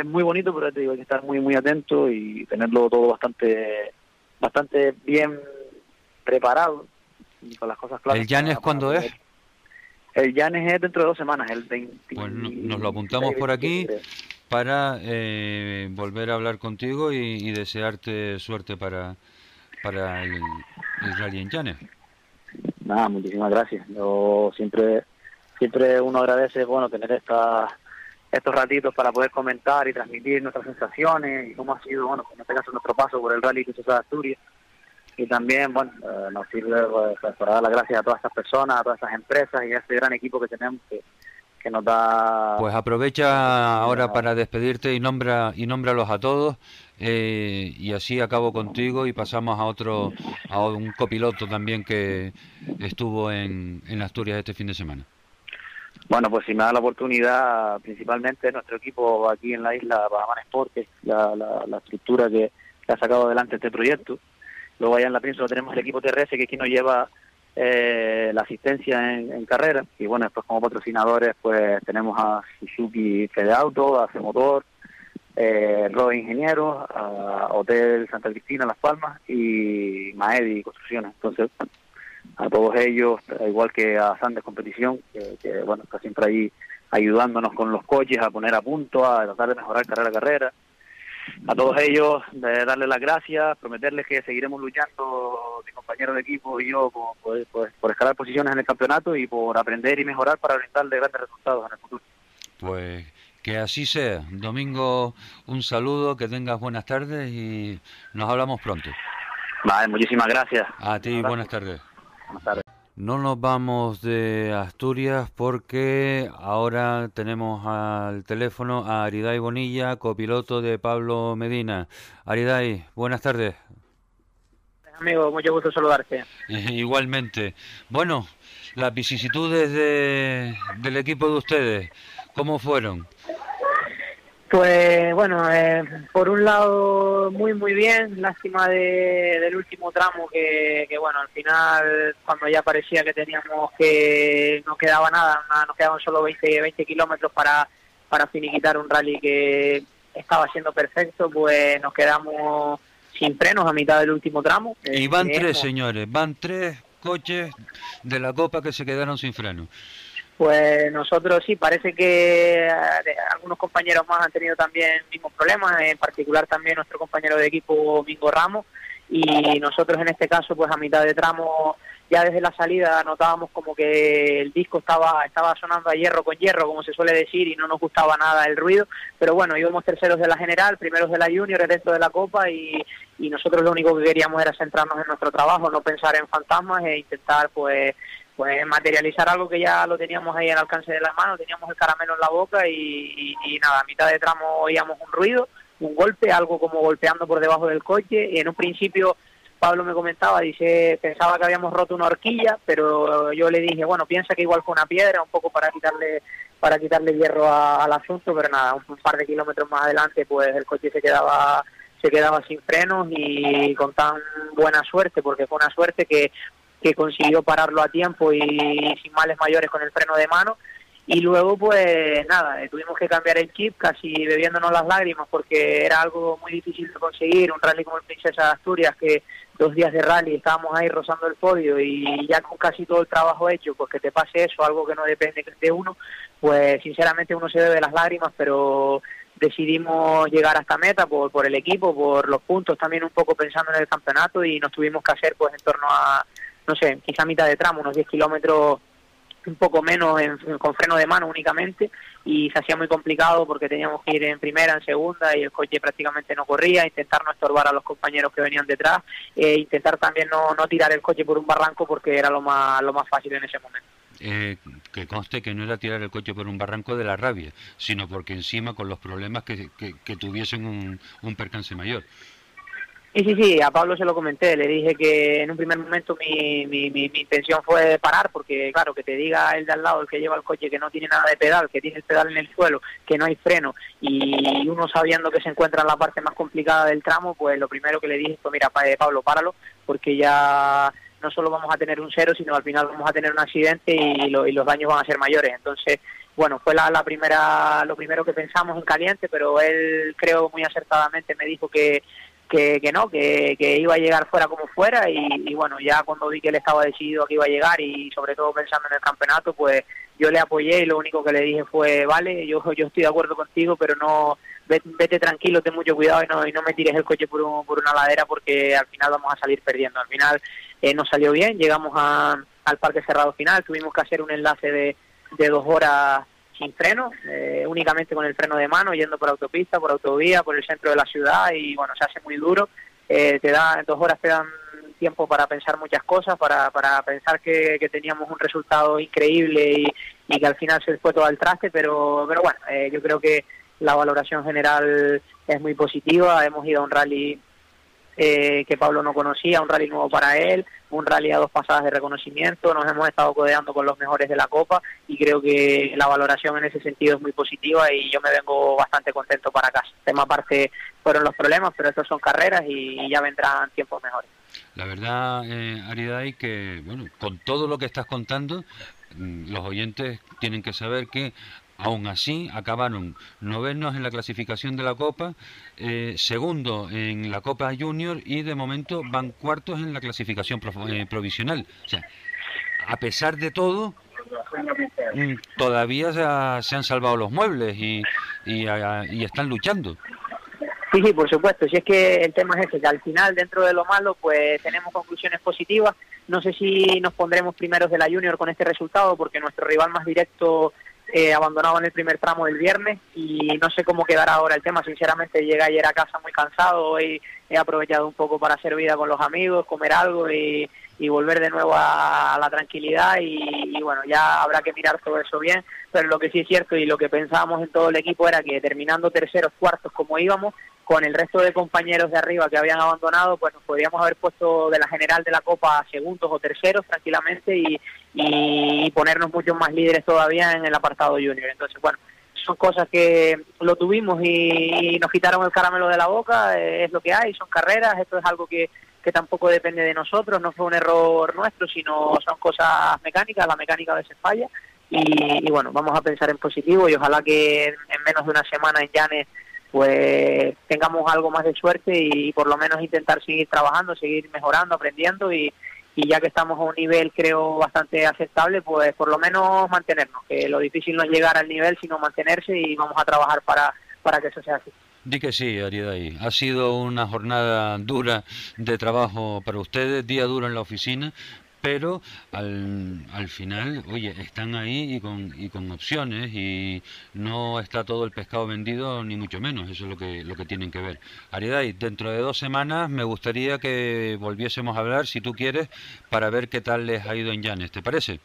es, muy bonito, pero te digo, hay que estar muy muy atento y tenerlo todo bastante bastante bien preparado y con las cosas claras. ¿El Llanes cuándo es? El Llanes es dentro de dos semanas, el 20. Pues nos lo apuntamos por aquí para eh, volver a hablar contigo y, desearte suerte para, para el, rally en Llanes. Nada, muchísimas gracias. Yo siempre siempre uno agradece bueno tener esta, estos ratitos para poder comentar y transmitir nuestras sensaciones y cómo ha sido, bueno, en este caso nuestro paso por el rally que se de Asturias y también, bueno, eh, nos sirve pues, para dar las gracias a todas estas personas, a todas estas empresas y a este gran equipo que tenemos que, que nos da... Pues aprovecha ahora para despedirte y nombra y nómbralos a todos eh, y así acabo contigo y pasamos a otro, a un copiloto también que estuvo en, en Asturias este fin de semana. Bueno, pues si me da la oportunidad, principalmente nuestro equipo aquí en la isla Bahaman Sport, que es la, la, estructura que ha sacado adelante este proyecto, Luego allá en la península tenemos el equipo TRS, que quien nos lleva eh, la asistencia en, carrera. Y bueno, después como patrocinadores, pues tenemos a Suzuki Fede Auto, a C-Motor, eh, Ingenieros, a Hotel Santa Cristina, Las Palmas y Maedi Construcciones. Entonces, a todos ellos, igual que a Sandes Competición, que, bueno, está siempre ahí ayudándonos con los coches a poner a punto, a tratar de mejorar carrera a carrera a todos ellos de darles las gracias, prometerles que seguiremos luchando, mi compañero de equipo y yo, por, por, escalar posiciones en el campeonato y por aprender y mejorar para brindarle grandes resultados en el futuro. Pues que así sea. Domingo, un saludo, que tengas buenas tardes y nos hablamos pronto. Vale, muchísimas gracias. A ti, buenas tardes. Buenas tardes. No nos vamos de Asturias porque ahora tenemos al teléfono a Ariday Bonilla, copiloto de Pablo Medina. Ariday, buenas tardes. Amigo, mucho gusto saludarte. Igualmente. Bueno, las vicisitudes de, del equipo de ustedes, ¿cómo fueron? Pues bueno, eh, por un lado muy muy bien, lástima de, del último tramo que, que, bueno, al final cuando ya parecía que teníamos que no quedaba nada, nos quedaban solo 20, 20 kilómetros para, para finiquitar un rally que, estaba siendo perfecto, pues nos quedamos sin frenos a mitad del último tramo. Y van Eh, tres, señores, van tres coches de la Copa que se quedaron sin freno. Pues nosotros sí, parece que eh, algunos compañeros más han tenido también mismos problemas, en particular también nuestro compañero de equipo Mingo Ramos y nosotros en este caso pues a mitad de tramo ya desde la salida notábamos como que el disco estaba estaba sonando a hierro con hierro como se suele decir y no nos gustaba nada el ruido. Pero bueno íbamos terceros de la general primeros de la junior el resto de la copa y, y nosotros lo único que queríamos era centrarnos en nuestro trabajo no pensar en fantasmas e intentar pues pues materializar algo que ya lo teníamos ahí al alcance de la mano, teníamos el caramelo en la boca y nada, a mitad de tramo oíamos un ruido, un golpe, algo como golpeando por debajo del coche. Y en un principio Pablo me comentaba, dice, pensaba que habíamos roto una horquilla, pero yo le dije, bueno, piensa que igual fue una piedra, un poco para quitarle para quitarle hierro a- al asunto, pero nada, un, un par de kilómetros más adelante pues el coche se quedaba se quedaba sin frenos y con tan buena suerte, porque fue una suerte que que consiguió pararlo a tiempo y sin males mayores con el freno de mano. Y luego, pues nada, eh, tuvimos que cambiar el chip casi bebiéndonos las lágrimas porque era algo muy difícil de conseguir. Un rally como el Princesa de Asturias, que dos días de rally estábamos ahí rozando el podio y ya con casi todo el trabajo hecho, pues que te pase eso, algo que no depende de uno, pues sinceramente uno se bebe las lágrimas, pero decidimos llegar hasta meta por, por el equipo, por los puntos, también un poco pensando en el campeonato y nos tuvimos que hacer pues en torno a, no sé, quizá mitad de tramo, unos 10 kilómetros un poco menos en- con freno de mano únicamente y se hacía muy complicado porque teníamos que ir en primera, en segunda y el coche prácticamente no corría, intentar no estorbar a los compañeros que venían detrás e intentar también no, no tirar el coche por un barranco porque era lo más, lo más fácil en ese momento. Eh, que conste que no era tirar el coche por un barranco de la rabia, sino porque encima con los problemas que, que- que tuviesen un, un percance mayor. Sí, sí, sí, a Pablo se lo comenté, le dije que en un primer momento mi, mi, mi, mi intención fue parar, porque claro, que te diga el de al lado, el que lleva el coche, que no tiene nada de pedal, que tiene el pedal en el suelo, que no hay freno, y uno sabiendo que se encuentra en la parte más complicada del tramo, pues lo primero que le dije fue, mira, eh, Pablo, páralo, porque ya no solo vamos a tener un cero, sino al final vamos a tener un accidente y, lo- y los daños van a ser mayores. Entonces, bueno, fue la, la primera, lo primero que pensamos en caliente, pero él creo muy acertadamente me dijo que que, que no, que, que iba a llegar fuera como fuera y, bueno, ya cuando vi que él estaba decidido que iba a llegar y sobre todo pensando en el campeonato, pues yo le apoyé y lo único que le dije fue, vale, yo, yo estoy de acuerdo contigo, pero no, vete, vete tranquilo, ten mucho cuidado y no, y no me tires el coche por, un- por una ladera porque al final vamos a salir perdiendo. Al final eh, nos salió bien, llegamos a, al parque cerrado final, tuvimos que hacer un enlace de, de dos horas sin freno, eh, únicamente con el freno de mano, yendo por autopista, por autovía, por el centro de la ciudad y bueno, se hace muy duro. Eh, te da, dos horas te dan tiempo para pensar muchas cosas, para, para pensar que, que teníamos un resultado increíble y, y que al final se fue todo al traste, pero, pero bueno, eh, yo creo que la valoración general es muy positiva. Hemos ido a un rally eh, que Pablo no conocía, un rally nuevo para él, un rally a dos pasadas de reconocimiento, nos hemos estado codeando con los mejores de la Copa y creo que la valoración en ese sentido es muy positiva y yo me vengo bastante contento para casa. Tema aparte fueron los problemas, pero estos son carreras y ya vendrán tiempos mejores. La verdad, eh, Ariday, que bueno, con todo lo que estás contando, mm, los oyentes tienen que saber que aún así acabaron novenos en la clasificación de la Copa, eh, segundo en la Copa Junior y de momento van cuartos en la clasificación eh, provisional. O sea, a pesar de todo, mm, todavía se, se han salvado los muebles y, y, ah, y están luchando. Sí, sí, por supuesto. Si es que el tema es ese, que al final, dentro de lo malo, pues tenemos conclusiones positivas. No sé si nos pondremos primeros de la Junior con este resultado, porque nuestro rival más directo eh, abandonado en el primer tramo del viernes y no sé cómo quedará ahora el tema. Sinceramente, llegué ayer a casa muy cansado. Hoy he aprovechado un poco para hacer vida con los amigos, comer algo y, y volver de nuevo a, la tranquilidad. Y, y bueno, ya habrá que mirar todo eso bien. Pero lo que sí es cierto y lo que pensábamos en todo el equipo era que terminando terceros, cuartos como íbamos, con el resto de compañeros de arriba que habían abandonado, pues nos podríamos haber puesto de la general de la Copa segundos o terceros tranquilamente y, y ponernos muchos más líderes todavía en el apartado junior. Entonces, bueno, son cosas que lo tuvimos y, y nos quitaron el caramelo de la boca, eh, es lo que hay, son carreras, esto es algo que, que tampoco depende de nosotros, no fue un error nuestro, sino son cosas mecánicas, la mecánica a veces falla. Y, y bueno, vamos a pensar en positivo y ojalá que en menos de una semana en Llanes pues tengamos algo más de suerte y por lo menos intentar seguir trabajando, seguir mejorando, aprendiendo y, y ya que estamos a un nivel creo bastante aceptable, pues por lo menos mantenernos, que lo difícil no es llegar al nivel, sino mantenerse y vamos a trabajar para, para que eso sea así. Di que sí, Ariadai. Ha sido una jornada dura de trabajo para ustedes, día duro en la oficina, pero al, al final, oye, están ahí y con, y con opciones y no está todo el pescado vendido, ni mucho menos, eso es lo que, lo que tienen que ver. Ariadai, dentro de dos semanas me gustaría que volviésemos a hablar, si tú quieres, para ver qué tal les ha ido en Llanes, ¿te parece?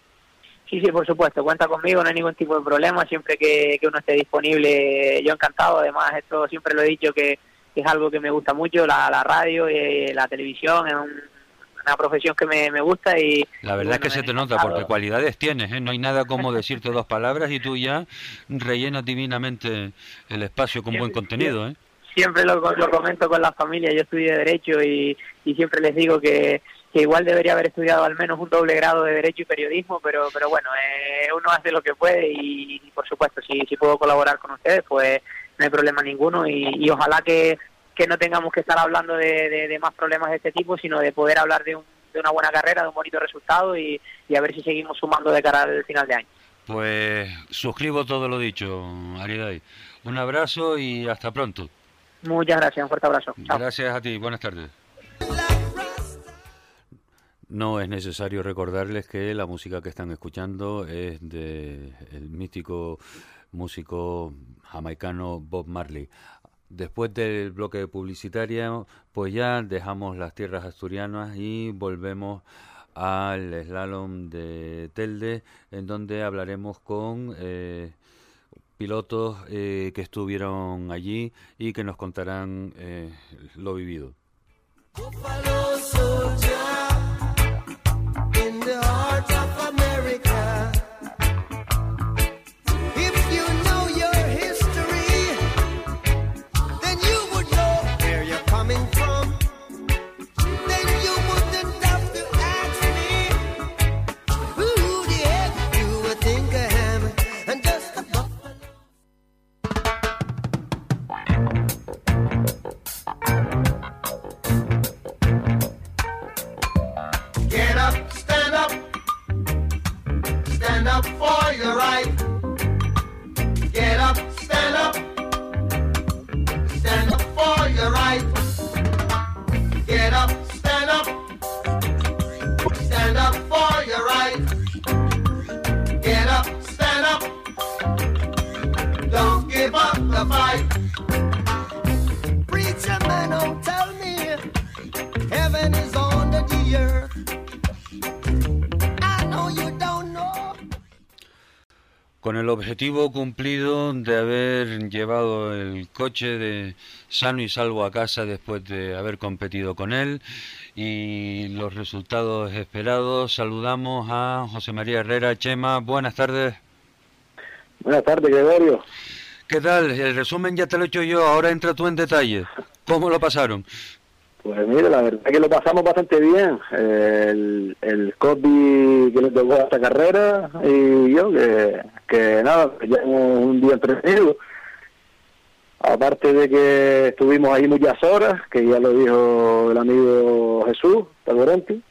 Sí, sí, por supuesto, cuenta conmigo, no hay ningún tipo de problema, siempre que, que uno esté disponible, yo encantado, además esto siempre lo he dicho que, es algo que me gusta mucho, la, la radio, y la televisión, es un, una profesión que me, me gusta y... La verdad es que se te nota, porque cualidades tienes, ¿eh? no hay nada como decirte dos palabras y tú ya rellenas divinamente el espacio con buen contenido. ¿eh? Siempre lo, lo comento con la familia, yo estudié Derecho y, y siempre les digo que, que igual debería haber estudiado al menos un doble grado de Derecho y Periodismo, pero pero bueno, eh, uno hace lo que puede y, y por supuesto, si, si puedo colaborar con ustedes, pues no hay problema ninguno y, y ojalá que que no tengamos que estar hablando de, de, de, más problemas de este tipo, sino de poder hablar de, un, de una buena carrera, de un bonito resultado y, y, a ver si seguimos sumando de cara al final de año. Pues suscribo todo lo dicho, Ariday. Un abrazo y hasta pronto. Muchas gracias, un fuerte abrazo. Chao. Gracias a ti, buenas tardes. No es necesario recordarles que la música que están escuchando es de el mítico músico jamaicano Bob Marley. Después del bloque publicitario, pues ya dejamos las tierras asturianas y volvemos al slalom de Telde, en donde hablaremos con eh, pilotos eh, que estuvieron allí y que nos contarán eh, lo vivido. Objetivo cumplido de haber llevado el coche de sano y salvo a casa después de haber competido con él y los resultados esperados, saludamos a José María Herrera. Chema, buenas tardes. Buenas tardes, Gregorio. ¿Qué tal? El resumen ya te lo he hecho yo, ahora entra tú en detalle. ¿Cómo lo pasaron? Pues mira, la verdad que lo pasamos bastante bien. El, el COVID que le tocó a esta carrera y yo, que, que nada, llevamos un día entretenido. Aparte de que estuvimos ahí muchas horas, que ya lo dijo el amigo Jesús, Taborenti.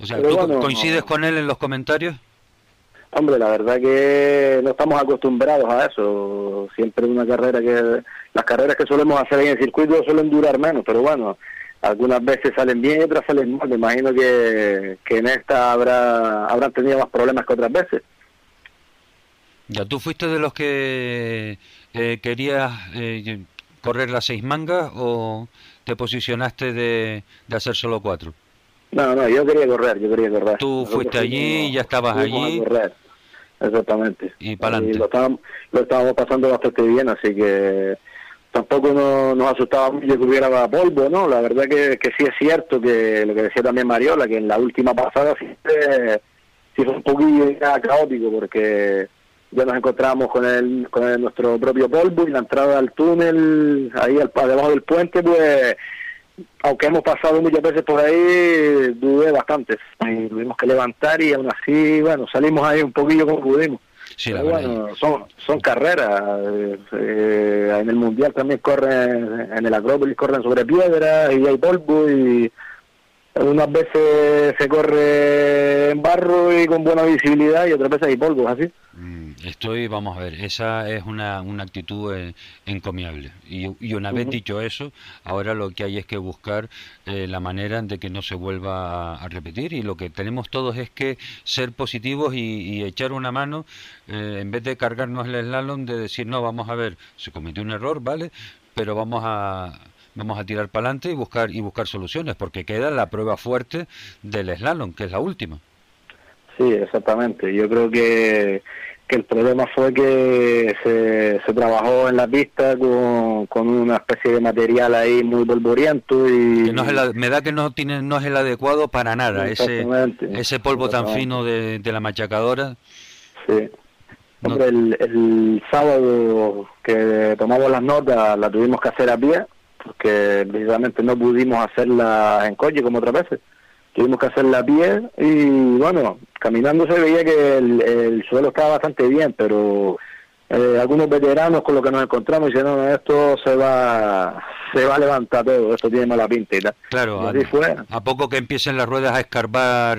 O sea, ¿tú bueno, coincides con él en los comentarios? Hombre, la verdad que no estamos acostumbrados a eso. Siempre una carrera que... Las carreras que solemos hacer en el circuito suelen durar menos, pero bueno, algunas veces salen bien y otras salen mal. Me imagino que, que en esta habrá habrán tenido más problemas que otras veces. Ya, ¿tú fuiste de los que eh, querías eh, correr las seis mangas o te posicionaste de, de hacer solo cuatro? No, no, yo quería correr, yo quería correr. Tú fuiste allí, ya estabas allí. Exactamente. Y para adelante. Lo estábamos, lo estábamos pasando bastante bien, así que tampoco no, nos asustaba mucho que hubiera polvo, ¿no? La verdad que, que sí es cierto que lo que decía también Mariola, que en la última pasada sí, sí fue un poquillo caótico porque ya nos encontramos con el, con nuestro propio polvo y la entrada al túnel, ahí al, debajo del puente, pues aunque hemos pasado muchas veces por ahí, dudé bastante. Y tuvimos que levantar y aún así, bueno, salimos ahí un poquillo como pudimos. Sí, la bueno, son, son carreras. eh, eh, en el Mundial también corren, en el Acrópolis corren sobre piedras y hay polvo y unas veces se corre en barro y con buena visibilidad y otras veces hay polvo, así. Mm, Estoy, vamos a ver, esa es una, una actitud eh, encomiable. Y, y una vez dicho eso, ahora lo que hay es que buscar eh, la manera de que no se vuelva a, a repetir. Y lo que tenemos todos es que ser positivos y, y echar una mano, eh, en vez de cargarnos el slalom, de decir, no, vamos a ver, se cometió un error, ¿vale? Pero vamos a vamos a tirar para adelante y buscar y buscar soluciones porque queda la prueba fuerte del slalom que es la última. Sí, exactamente. Yo creo que, que el problema fue que se, se trabajó en la pista con, con una especie de material ahí muy polvoriento y... Que no es el me da que no tiene no es el adecuado para nada ese ese polvo tan fino de, de la machacadora. Sí. Hombre, el, el sábado que tomamos las notas la tuvimos que hacer a pie, porque precisamente no pudimos hacerla en coche como otras veces. Tuvimos que hacerla a pie y bueno, caminando se veía que el, el suelo estaba bastante bien, pero eh, algunos veteranos con los que nos encontramos dicen, no, esto se va se va a levantar todo, esto tiene mala pinta y tal. claro Y a, así fue. a poco que empiecen las ruedas a escarbar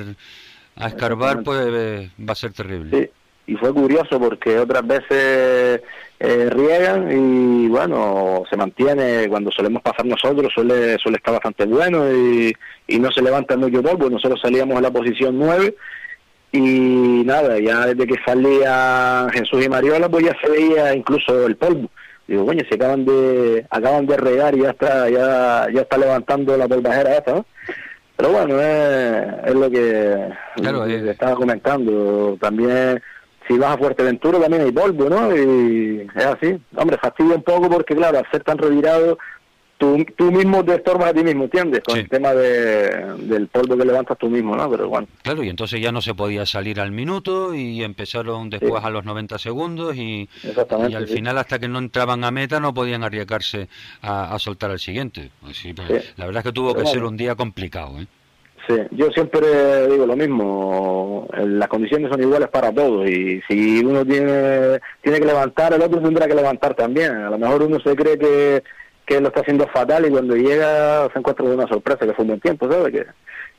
a escarbar pues eh, va a ser terrible Sí, y fue curioso porque otras veces eh, riegan y bueno, se mantiene cuando solemos pasar nosotros, suele, suele estar bastante bueno y, y no se levanta mucho polvo. Nosotros salíamos en la posición 9 y nada, ya desde que salía Jesús y Mariola, pues ya se veía incluso el polvo. Digo, coño, se acaban de acaban de regar y ya está ya ya está levantando la polvajera esta, ¿no? Pero bueno, es, es lo que, Claro, lo que estaba comentando. También, si vas a Fuerteventura, también hay polvo, ¿no? Y es así. Hombre, fastidia un poco porque, claro, al ser tan retirado, tú, tú mismo te estorbas a ti mismo, ¿entiendes? Con Sí. el tema de, del polvo que levantas tú mismo, ¿no? Pero bueno, claro y entonces ya no se podía salir al minuto y empezaron después a los 90 segundos y, al sí. final hasta que no entraban a meta no podían arriesgarse a, a soltar al siguiente Pues sí, pues, Sí. la verdad es que tuvo Pero que ser un día complicado ¿eh? Sí, yo siempre digo lo mismo, eh, las condiciones son iguales para todos y si uno tiene tiene que levantar, el otro tendrá que levantar también. A lo mejor uno se cree que, que lo está haciendo fatal y cuando llega se encuentra con una sorpresa, que fue un buen tiempo, ¿sabes? Que,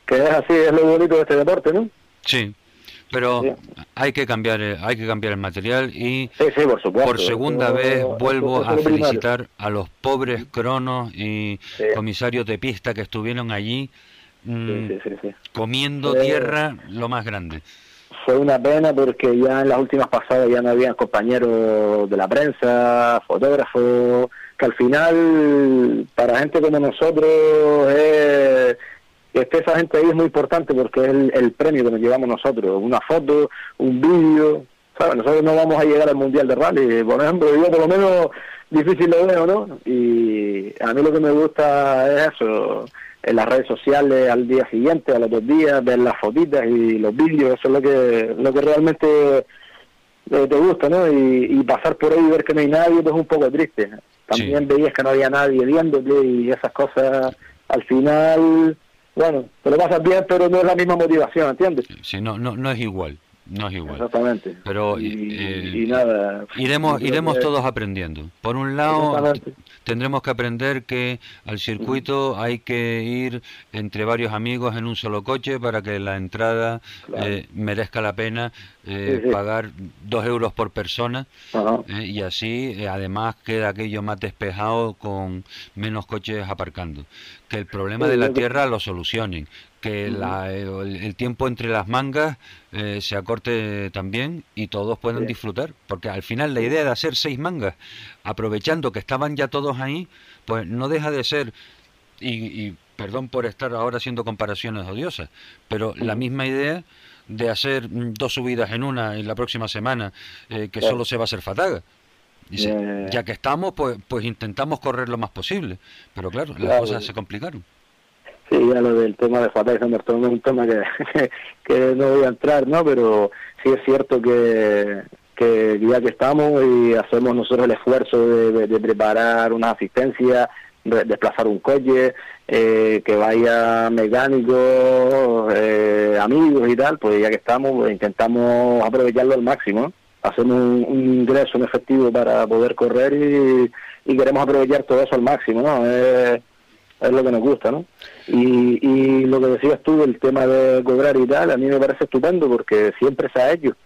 que es así, es lo bonito de este deporte, ¿no? Sí, pero hay que cambiar, el- hay que cambiar el material y Sí, sí, por supuesto. por segunda vez vuelvo a primario. felicitar a los pobres cronos y Sí. comisarios de pista que estuvieron allí mm, Sí, sí, sí, comiendo Eh, tierra lo más grande. Fue una pena porque ya en las últimas pasadas ya no habían compañeros de la prensa, fotógrafos, que al final, para gente como nosotros, es- que esté esa gente ahí es muy importante porque es el, el premio que nos llevamos nosotros, una foto, un vídeo, ¿sabes? Nosotros no vamos a llegar al Mundial de Rally, por ejemplo, yo por lo menos difícil lo veo, ¿no? Y a mí lo que me gusta es eso, en las redes sociales al día siguiente, a los dos días, ver las fotitas y los vídeos, eso es lo que, lo que realmente eh, te gusta, ¿no? Y, y pasar por ahí y ver que no hay nadie, pues es un poco triste. También veías que no había nadie viéndote y esas cosas, al final, bueno, te lo pasas bien, pero no es la misma motivación, ¿entiendes? Sí, no, no, no es igual, no es igual. Exactamente. Pero y, eh, y nada. Iremos, iremos que- todos aprendiendo. Por un lado. Tendremos que aprender que al circuito hay que ir entre varios amigos en un solo coche para que la entrada Claro. eh, merezca la pena eh, Sí, sí. pagar dos euros por persona eh, y así además queda aquello más despejado con menos coches aparcando. Que el problema de la tierra lo solucionen. Que la- el, el tiempo entre las mangas eh, se acorte también y todos puedan Sí. disfrutar. Porque al final la idea de hacer seis mangas, aprovechando que estaban ya todos ahí, pues no deja de ser, y, y perdón por estar ahora haciendo comparaciones odiosas, pero la misma idea de hacer mm, dos subidas en una y la próxima semana, eh, que solo se va a hacer fataga. Dice, ya que estamos, pues, pues intentamos correr lo más posible. Pero claro, las Claro. cosas se complicaron. Sí, ya lo del tema de Fatah y es un tema que, que no voy a entrar, ¿no? Pero sí es cierto que, que ya que estamos y hacemos nosotros el esfuerzo de, de- preparar una asistencia, de- desplazar un coche, eh, que vaya mecánicos, eh, amigos y tal, pues ya que estamos, pues intentamos aprovecharlo al máximo, hacemos un, ingreso en efectivo para poder correr y, y, queremos aprovechar todo eso al máximo, ¿no? Es, es lo que nos gusta, ¿no? Y, lo que decías tú, el tema de cobrar y tal, a mí me parece estupendo porque siempre se ha hecho,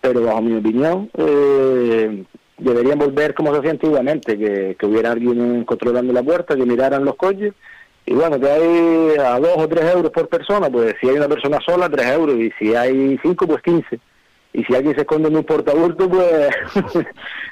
pero bajo mi opinión eh, deberían volver como se hacía antiguamente, que, que hubiera alguien controlando la puerta, que miraran los coches y bueno, que hay a dos o tres euros por persona, pues si hay una persona sola, tres euros, y si hay cinco, pues quince. Y si alguien se esconde en un portabulto, pues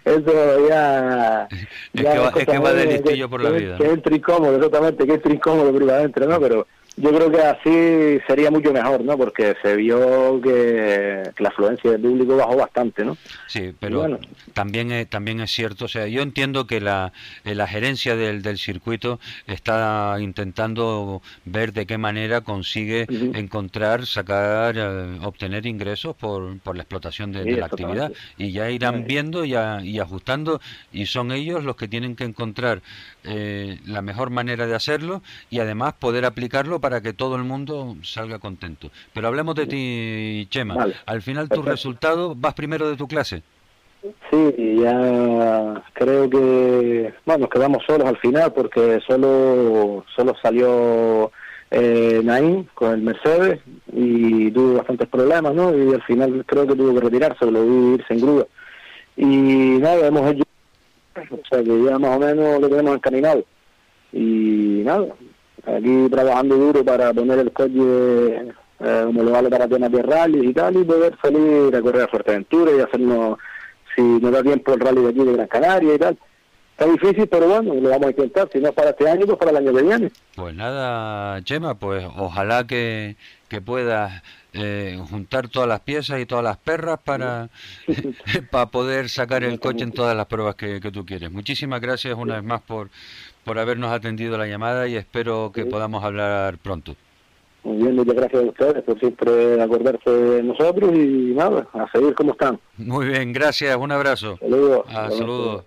eso ya... Es que va, es que va de listillo por la vida. Que entre incómodo, exactamente, que entre incómodo privadamente, ¿no? Pero yo creo que así sería mucho mejor, ¿no? Porque se vio que, la afluencia del público bajó bastante, ¿no? Sí, pero también, es, también es cierto, o sea, yo entiendo que la, eh, la gerencia del, del circuito está intentando ver de qué manera consigue encontrar, sacar, eh, obtener ingresos por, por la explotación de, la actividad. Y ya irán viendo y, y ajustando, y son ellos los que tienen que encontrar eh, la mejor manera de hacerlo y además poder aplicarlo para que todo el mundo salga contento. Pero hablemos de ti, Chema. Al final, tu resultado, vas primero de tu clase. Sí, ya creo que bueno, nos quedamos solos al final porque solo solo salió eh, Naim con el Mercedes y tuvo bastantes problemas, ¿no? Y al final creo que tuvo que retirarse, lo vi irse en grúa. Y nada, hemos hecho o sea que ya más o menos lo tenemos encaminado. Y nada, aquí trabajando duro para poner el coche eh, homologable para temas de rally y tal, y poder salir a correr a Fuerteventura y hacernos, si nos da tiempo, el rally de aquí de Gran Canaria y tal. Está difícil, pero bueno, lo vamos a intentar. Si no para este año, pues para el año que viene. Pues nada, Chema, pues ojalá que, que puedas eh, juntar todas las piezas y todas las perras para, para poder sacar el coche en todas las pruebas que, tú quieres. Muchísimas gracias una vez más por, por habernos atendido la llamada y espero que podamos hablar pronto. Muy bien, muchas gracias a ustedes por siempre acordarse de nosotros y nada, a seguir como están. Muy bien, gracias, un abrazo. Saludos. Ah, saludos.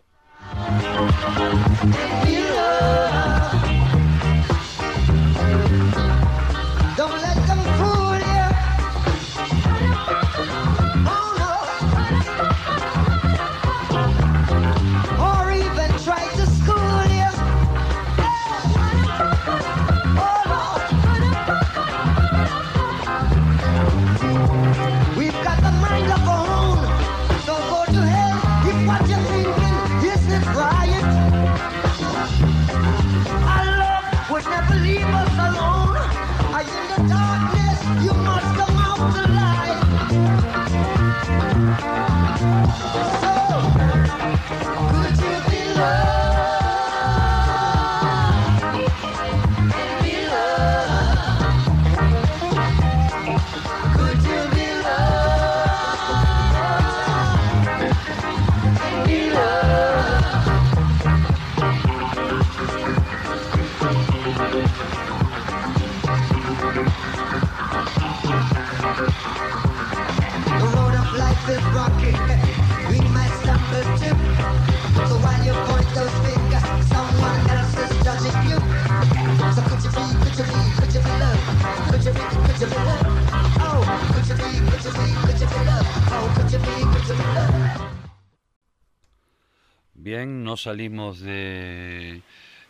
Bien, no salimos de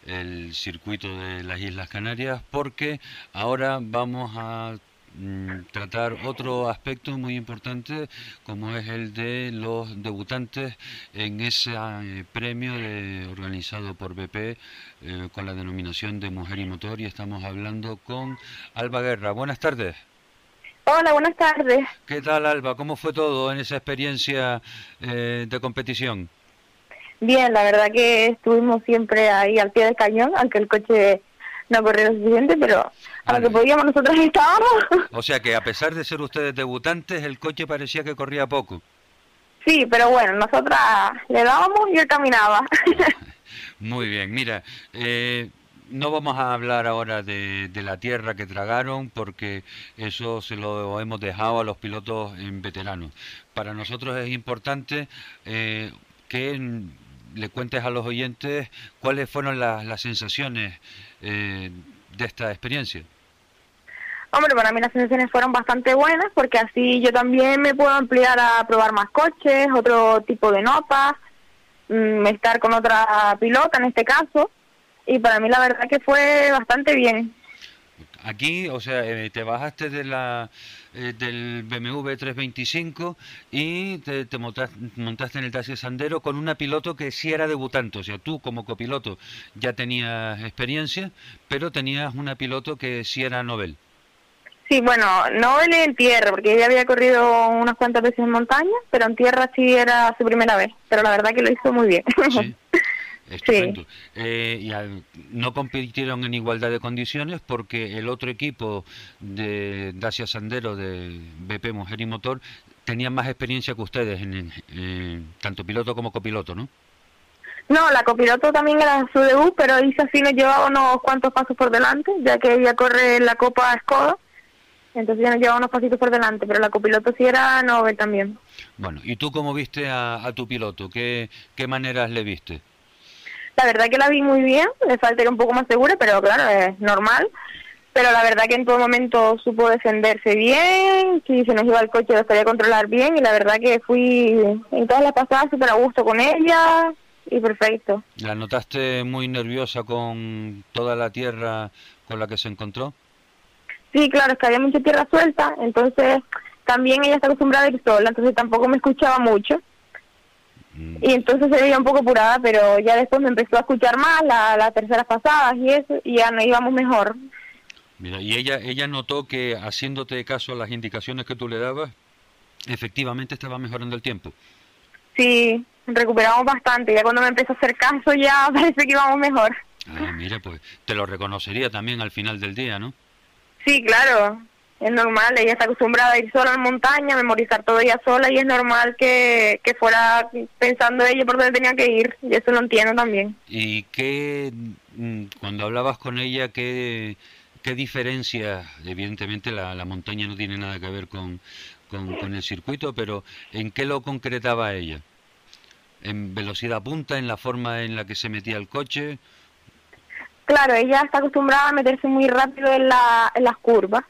el circuito de las Islas Canarias porque ahora vamos a mm, tratar otro aspecto muy importante como es el de los debutantes en ese eh, premio organizado por BP eh, con la denominación de Mujer y Motor y estamos hablando con Alba Guerra. Buenas tardes. Hola, buenas tardes. ¿Qué tal Alba? ¿Cómo fue todo en esa experiencia eh, de competición? Bien, la verdad que estuvimos siempre ahí al pie del cañón, aunque el coche no corrió lo suficiente, pero a lo que podíamos nosotros estábamos. O sea que a pesar de ser ustedes debutantes, el coche parecía que corría poco. Sí, pero bueno, nosotras le dábamos y él caminaba. Muy bien, mira, eh, no vamos a hablar ahora de, de, la tierra que tragaron porque eso se lo hemos dejado a los pilotos en veteranos. Para nosotros es importante eh, que le cuentes a los oyentes cuáles fueron las sensaciones eh, de esta experiencia. Hombre, para mí las sensaciones fueron bastante buenas porque así yo también me puedo ampliar a probar más coches, otro tipo de notas, mm, estar con otra pilota en este caso. Y para mí la verdad que fue bastante bien. Aquí, o sea, eh, te bajaste de la, eh, del BMW 325 y te, te montas- montaste en el taxi Sandero con una piloto que sí era debutante. O sea, tú como copiloto ya tenías experiencia, pero tenías una piloto que sí era novel. Sí, bueno, no en tierra, porque ella había corrido unas cuantas veces en montaña, pero en tierra sí era su primera vez. Pero la verdad que lo hizo muy bien. Sí. Estupendo. Eh, y al- no compitieron en igualdad de condiciones porque el otro equipo de Dacia Sandero de BP Mujer y Motor tenían más experiencia que ustedes, en, en- en tanto piloto como copiloto, ¿no? No, la copiloto también era su debut, pero Isa sí nos llevaba unos cuantos pasos por delante, ya que ella corre la Copa Skoda, entonces ya nos llevaba unos pasitos por delante, pero la copiloto sí era Nobel también. Bueno, ¿y tú cómo viste a, a tu piloto? ¿Qué, ¿Qué maneras le viste? La verdad que la vi muy bien, le falta ir un poco más segura, pero claro, es normal. Pero la verdad que en todo momento supo defenderse bien, si se nos iba el coche lo sabía controlar bien y la verdad que fui en todas las pasadas súper a gusto con ella y perfecto. ¿La notaste muy nerviosa con toda la tierra con la que se encontró? Sí, claro, es que había mucha tierra suelta, entonces también ella está acostumbrada a ir sola, entonces tampoco me escuchaba mucho. Mm, Y entonces se veía un poco apurada, pero ya después me empezó a escuchar más la- las terceras pasadas y eso, y ya no íbamos mejor. Mira, y ella, ella notó que haciéndote caso a las indicaciones que tú le dabas, efectivamente estaba mejorando el tiempo. Sí, recuperamos bastante, ya cuando me empezó a hacer caso ya parece que íbamos mejor. Ah, mira, pues te lo reconocería también al final del día, ¿no? Sí, claro, es normal, ella está acostumbrada a ir sola en montaña, a memorizar todo ella sola y es normal que, que fuera pensando ella por dónde tenía que ir, y eso lo entiendo también. ¿Y qué, mm, cuando hablabas con ella, qué, qué diferencia, evidentemente la, la montaña no tiene nada que ver con, con, con el circuito, pero ¿en qué lo concretaba ella? ¿En velocidad punta, en la forma en la que se metía el coche? Claro, ella está acostumbrada a meterse muy rápido en, la, en las curvas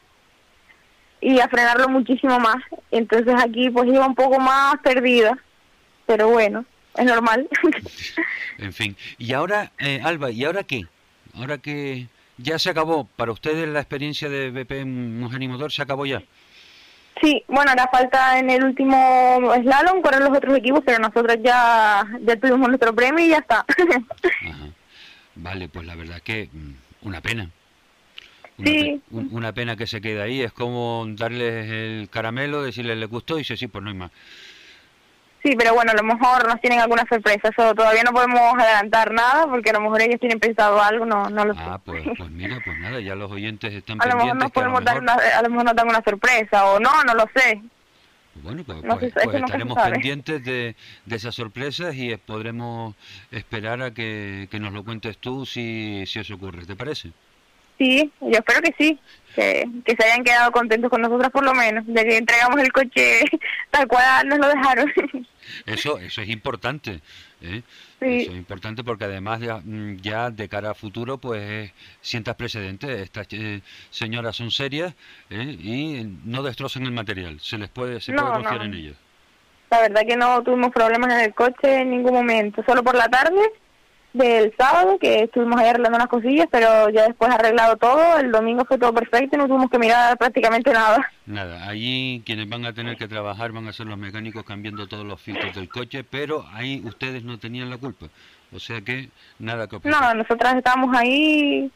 y a frenarlo muchísimo más. Entonces aquí pues iba un poco más perdida, pero bueno, es normal. En fin. Y ahora, eh, Alba, ¿y ahora qué? Ahora que ya se acabó, para ustedes la experiencia de BP Mujer y Motor se acabó ya. sí, bueno, ahora falta en el último slalom correr los otros equipos, pero nosotros ya, ya tuvimos nuestro premio y ya está. Ajá. Vale, pues la verdad que mm, una pena. Una, Sí. pe- una pena que se quede ahí. Es como darles el caramelo, decirles le gustó y dice sí, pues no hay más. Sí, pero bueno, a lo mejor nos tienen alguna sorpresa. Eso todavía no podemos adelantar nada porque a lo mejor ellos tienen pensado algo, no, no lo sé. Ah, pues, pues mira, pues nada, ya los oyentes están a lo mejor pendientes. nos que a lo podemos dar mejor- una, a lo mejor nos dan una sorpresa o no, no lo sé. Bueno, pues, No pues- pues estaremos pendientes de, de esas sorpresas y podremos esperar a que, que nos lo cuentes tú si, si eso ocurre. ¿Te parece? Sí, yo espero que sí, que, que se hayan quedado contentos con nosotras por lo menos, de que entregamos el coche tal cual nos lo dejaron. Eso, eso es importante. ¿eh? Sí. Eso es importante porque además ya, mm, ya de cara a futuro pues eh, sientas precedentes. Estas eh, señoras son serias ¿eh? y no destrocen el material. Se les puede, se No, puede confiar no. en ellas. La verdad que no tuvimos problemas en el coche en ningún momento, solo por la tarde del sábado que estuvimos ahí arreglando unas cosillas, pero ya después arreglado todo, el domingo fue todo perfecto y no tuvimos que mirar prácticamente nada. Nada, allí quienes van a tener que trabajar van a ser los mecánicos cambiando todos los filtros del coche, pero ahí ustedes no tenían la culpa. O sea que nada que. No, nosotras estábamos ahí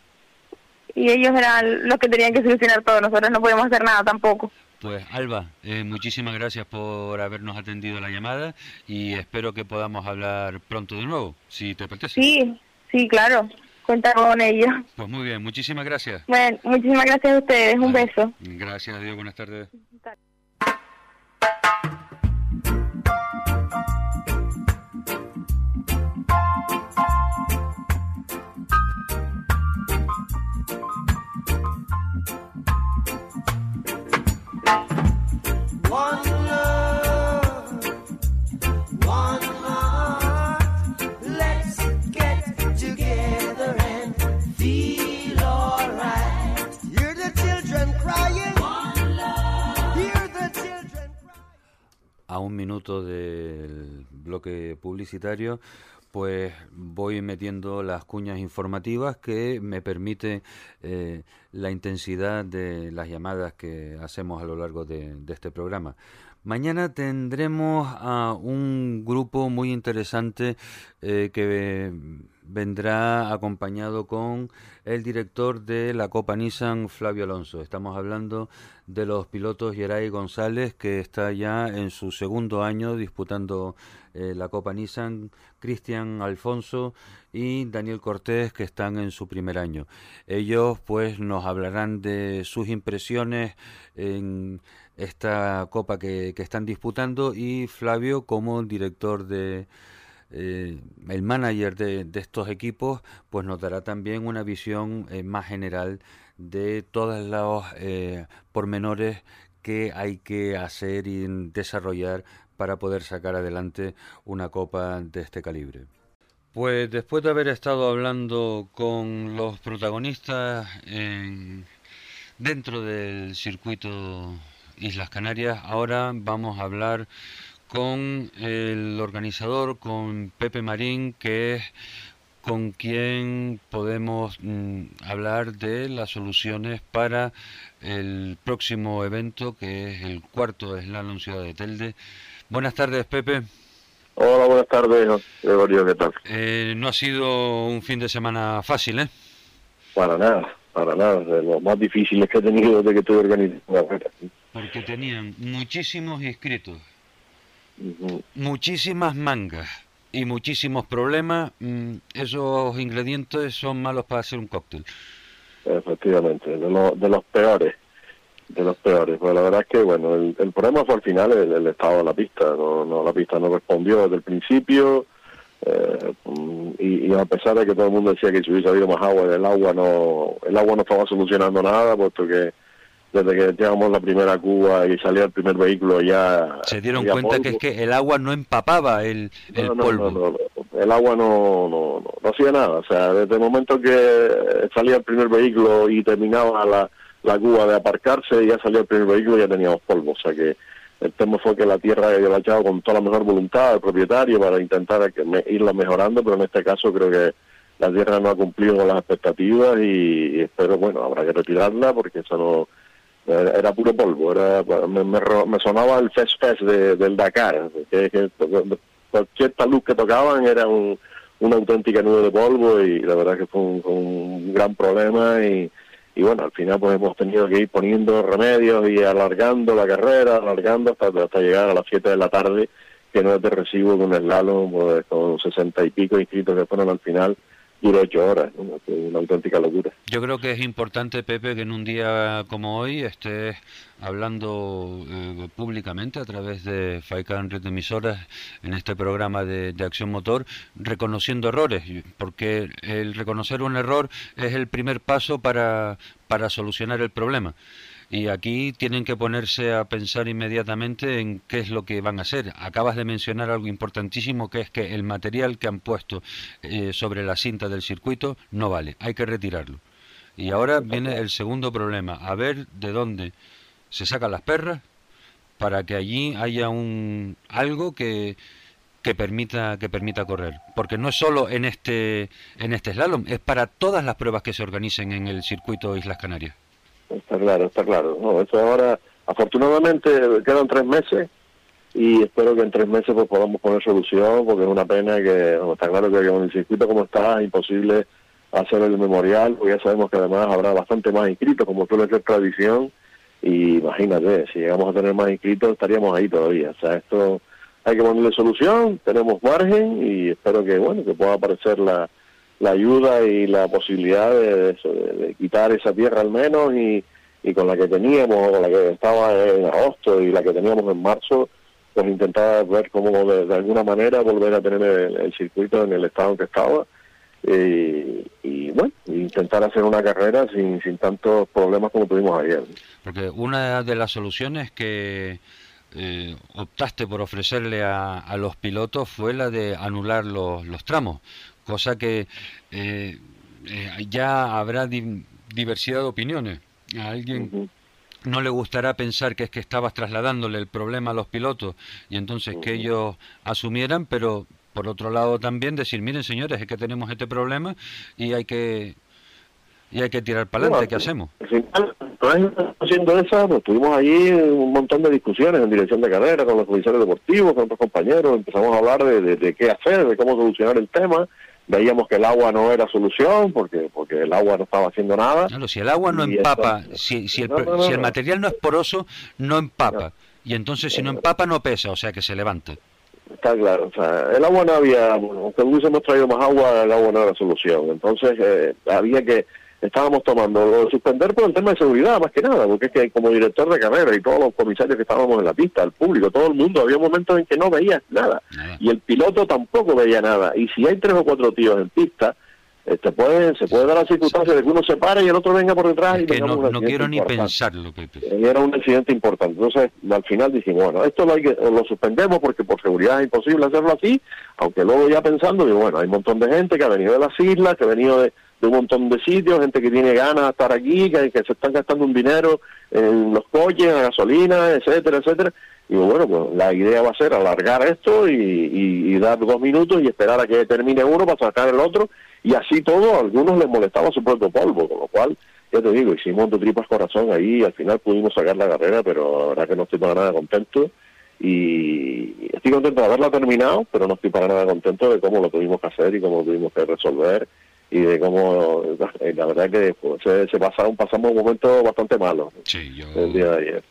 y ellos eran los que tenían que solucionar todo, nosotros no podíamos hacer nada tampoco. Pues Alba, eh, muchísimas gracias por habernos atendido la llamada y espero que podamos hablar pronto de nuevo, si te apetece. Sí, sí, claro, cuenta con ellos. Pues muy bien, muchísimas gracias. Bueno, muchísimas gracias a ustedes, un Vale. beso. Gracias, adiós, buenas tardes. A un minuto del bloque publicitario, pues voy metiendo las cuñas informativas que me permite eh, la intensidad de las llamadas que hacemos a lo largo de, este programa. Mañana tendremos a un grupo muy interesante eh, que vendrá acompañado con el director de la Copa Nissan, Flavio Alonso. Estamos hablando de los pilotos Geray González, que está ya en su segundo año disputando eh, la Copa Nissan, Cristian Alfonso y Daniel Cortés, que están en su primer año. Ellos pues nos hablarán de sus impresiones en esta Copa que, que están disputando y Flavio como director de eh, el manager de, estos equipos pues nos dará también una visión eh, más general de todos los eh, pormenores que hay que hacer y desarrollar para poder sacar adelante una copa de este calibre. Pues después de haber estado hablando con los protagonistas dentro del circuito Islas Canarias, ahora vamos a hablar con el organizador, con Pepe Marín, que es con quien podemos mm, hablar de las soluciones para el próximo evento, que es el cuarto Slalom Ciudad de Telde. Buenas tardes, Pepe. Hola, buenas tardes, Gregorio, ¿qué tal? Eh, no ha sido un fin de semana fácil, ¿eh? Para nada, para nada, de los más difíciles que he tenido desde que tuve organizando Porque tenían muchísimos inscritos muchísimas mangas y muchísimos problemas, mm, esos ingredientes son malos para hacer un cóctel. Efectivamente, de, de los peores, de los peores. Pues la verdad es que, bueno, el, problema fue al final el, estado de la pista, no, la pista no respondió desde el principio, eh, y, a pesar de que todo el mundo decía que si hubiese habido más agua, el agua no, el agua no estaba solucionando nada, puesto que desde que llegamos la primera Cuba y salía el primer vehículo ya... Se dieron cuenta que es que el agua no empapaba el, el polvo. el agua no, no, no, hacía nada. O sea, desde el momento que salía el primer vehículo y terminaba la, la Cuba de aparcarse, ya salía el primer vehículo y ya teníamos polvo. O sea que el tema fue que la tierra había echado con toda la mejor voluntad al propietario para intentar irla mejorando, pero en este caso creo que la tierra no ha cumplido con las expectativas y, y espero, bueno, habrá que retirarla porque eso no era puro polvo, era me, me, sonaba el Fest Fest de, del Dakar, que, cualquier talud que tocaban era un, una auténtica nube de polvo y la verdad que fue un, gran problema y, y bueno, al final pues hemos tenido que ir poniendo remedios y alargando la carrera, alargando hasta, hasta llegar a las 7 de la tarde, que no es de recibo de un slalom pues, con sesenta y pico inscritos que fueron al final duró ocho horas, una auténtica locura. Yo creo que es importante, Pepe, que en un día como hoy estés hablando eh, públicamente a través de FAICAN Red Emisoras en este programa de, de, Acción Motor, reconociendo errores, porque el reconocer un error es el primer paso para, para solucionar el problema. Y aquí tienen que ponerse a pensar inmediatamente en qué es lo que van a hacer. Acabas de mencionar algo importantísimo, que es que el material que han puesto eh, sobre la cinta del circuito no vale, hay que retirarlo. Y ahora viene el segundo problema, a ver de dónde se sacan las perras para que allí haya un algo que, que permita que permita correr, porque no es solo en este en este slalom, es para todas las pruebas que se organicen en el circuito Islas Canarias. Está claro, está claro. No, eso ahora, afortunadamente, quedan tres meses y espero que en tres meses pues podamos poner solución, porque es una pena que, está claro que con el circuito como está, es imposible hacer el memorial, porque ya sabemos que además habrá bastante más inscritos, como suele ser tradición, y imagínate, si llegamos a tener más inscritos estaríamos ahí todavía. O sea, esto hay que ponerle solución, tenemos margen y espero que, bueno, que pueda aparecer la la ayuda y la posibilidad de, quitar esa tierra al menos y, y con la que teníamos, la que estaba en agosto y la que teníamos en marzo, pues intentar ver cómo de, alguna manera volver a tener el, circuito en el estado en que estaba y, y, bueno, intentar hacer una carrera sin, sin tantos problemas como tuvimos ayer. Porque una de las soluciones que eh, optaste por ofrecerle a, a, los pilotos fue la de anular los, los tramos, cosa que eh, eh, ya habrá diversidad de opiniones. A alguien, no le gustará pensar que es que estabas trasladándole el problema a los pilotos y entonces que ellos asumieran, pero por otro lado también decir, miren señores, es que tenemos este problema y hay que y hay que tirar para adelante, ¿qué hacemos? Al final, haciendo esa, pues tuvimos ahí un montón de discusiones en dirección de carrera con los oficiales deportivos, con otros compañeros, empezamos a hablar de, de, qué hacer, de cómo solucionar el tema, veíamos que el agua no era solución porque porque el agua no estaba haciendo nada. Claro, si el agua no empapa, si, si, el, si el material no es poroso, no empapa. Y entonces si no empapa no pesa, o sea que se levanta. Está claro, o sea, el agua no había, aunque hubiésemos traído más agua, el agua no era solución. Entonces eh, había que estábamos tomando suspender por el tema de seguridad más que nada, porque es que como director de carrera y todos los comisarios que estábamos en la pista, el público, todo el mundo, había momentos en que no veía nada y el piloto tampoco veía nada. Y si hay tres o cuatro tíos en pista, este puede, se puede dar la circunstancia de que uno se pare y el otro venga por detrás y que no, no quiero ni pensarlo, Pepe. Era un accidente importante. Entonces, al final dijimos, bueno, esto lo, hay que, lo suspendemos porque por seguridad es imposible hacerlo así, aunque luego ya pensando, digo, bueno, hay un montón de gente que ha venido de las islas, que ha venido de, de un montón de sitios, gente que tiene ganas de estar aquí, que, se están gastando un dinero en los coches, en gasolina, etcétera, etcétera. Y bueno, pues la idea va a ser alargar esto y, dar dos minutos y esperar a que termine uno para sacar el otro. Y así todo, a algunos les molestaba su propio polvo, con lo cual, ya te digo, hicimos de tripas corazón ahí y al final pudimos sacar la carrera, pero la verdad que no estoy para nada contento. Y estoy contento de haberla terminado, pero no estoy para nada contento de cómo lo tuvimos que hacer y cómo lo tuvimos que resolver y de cómo eh, la verdad que pues, se, se, pasaron pasamos un momento bastante malo el día de ayer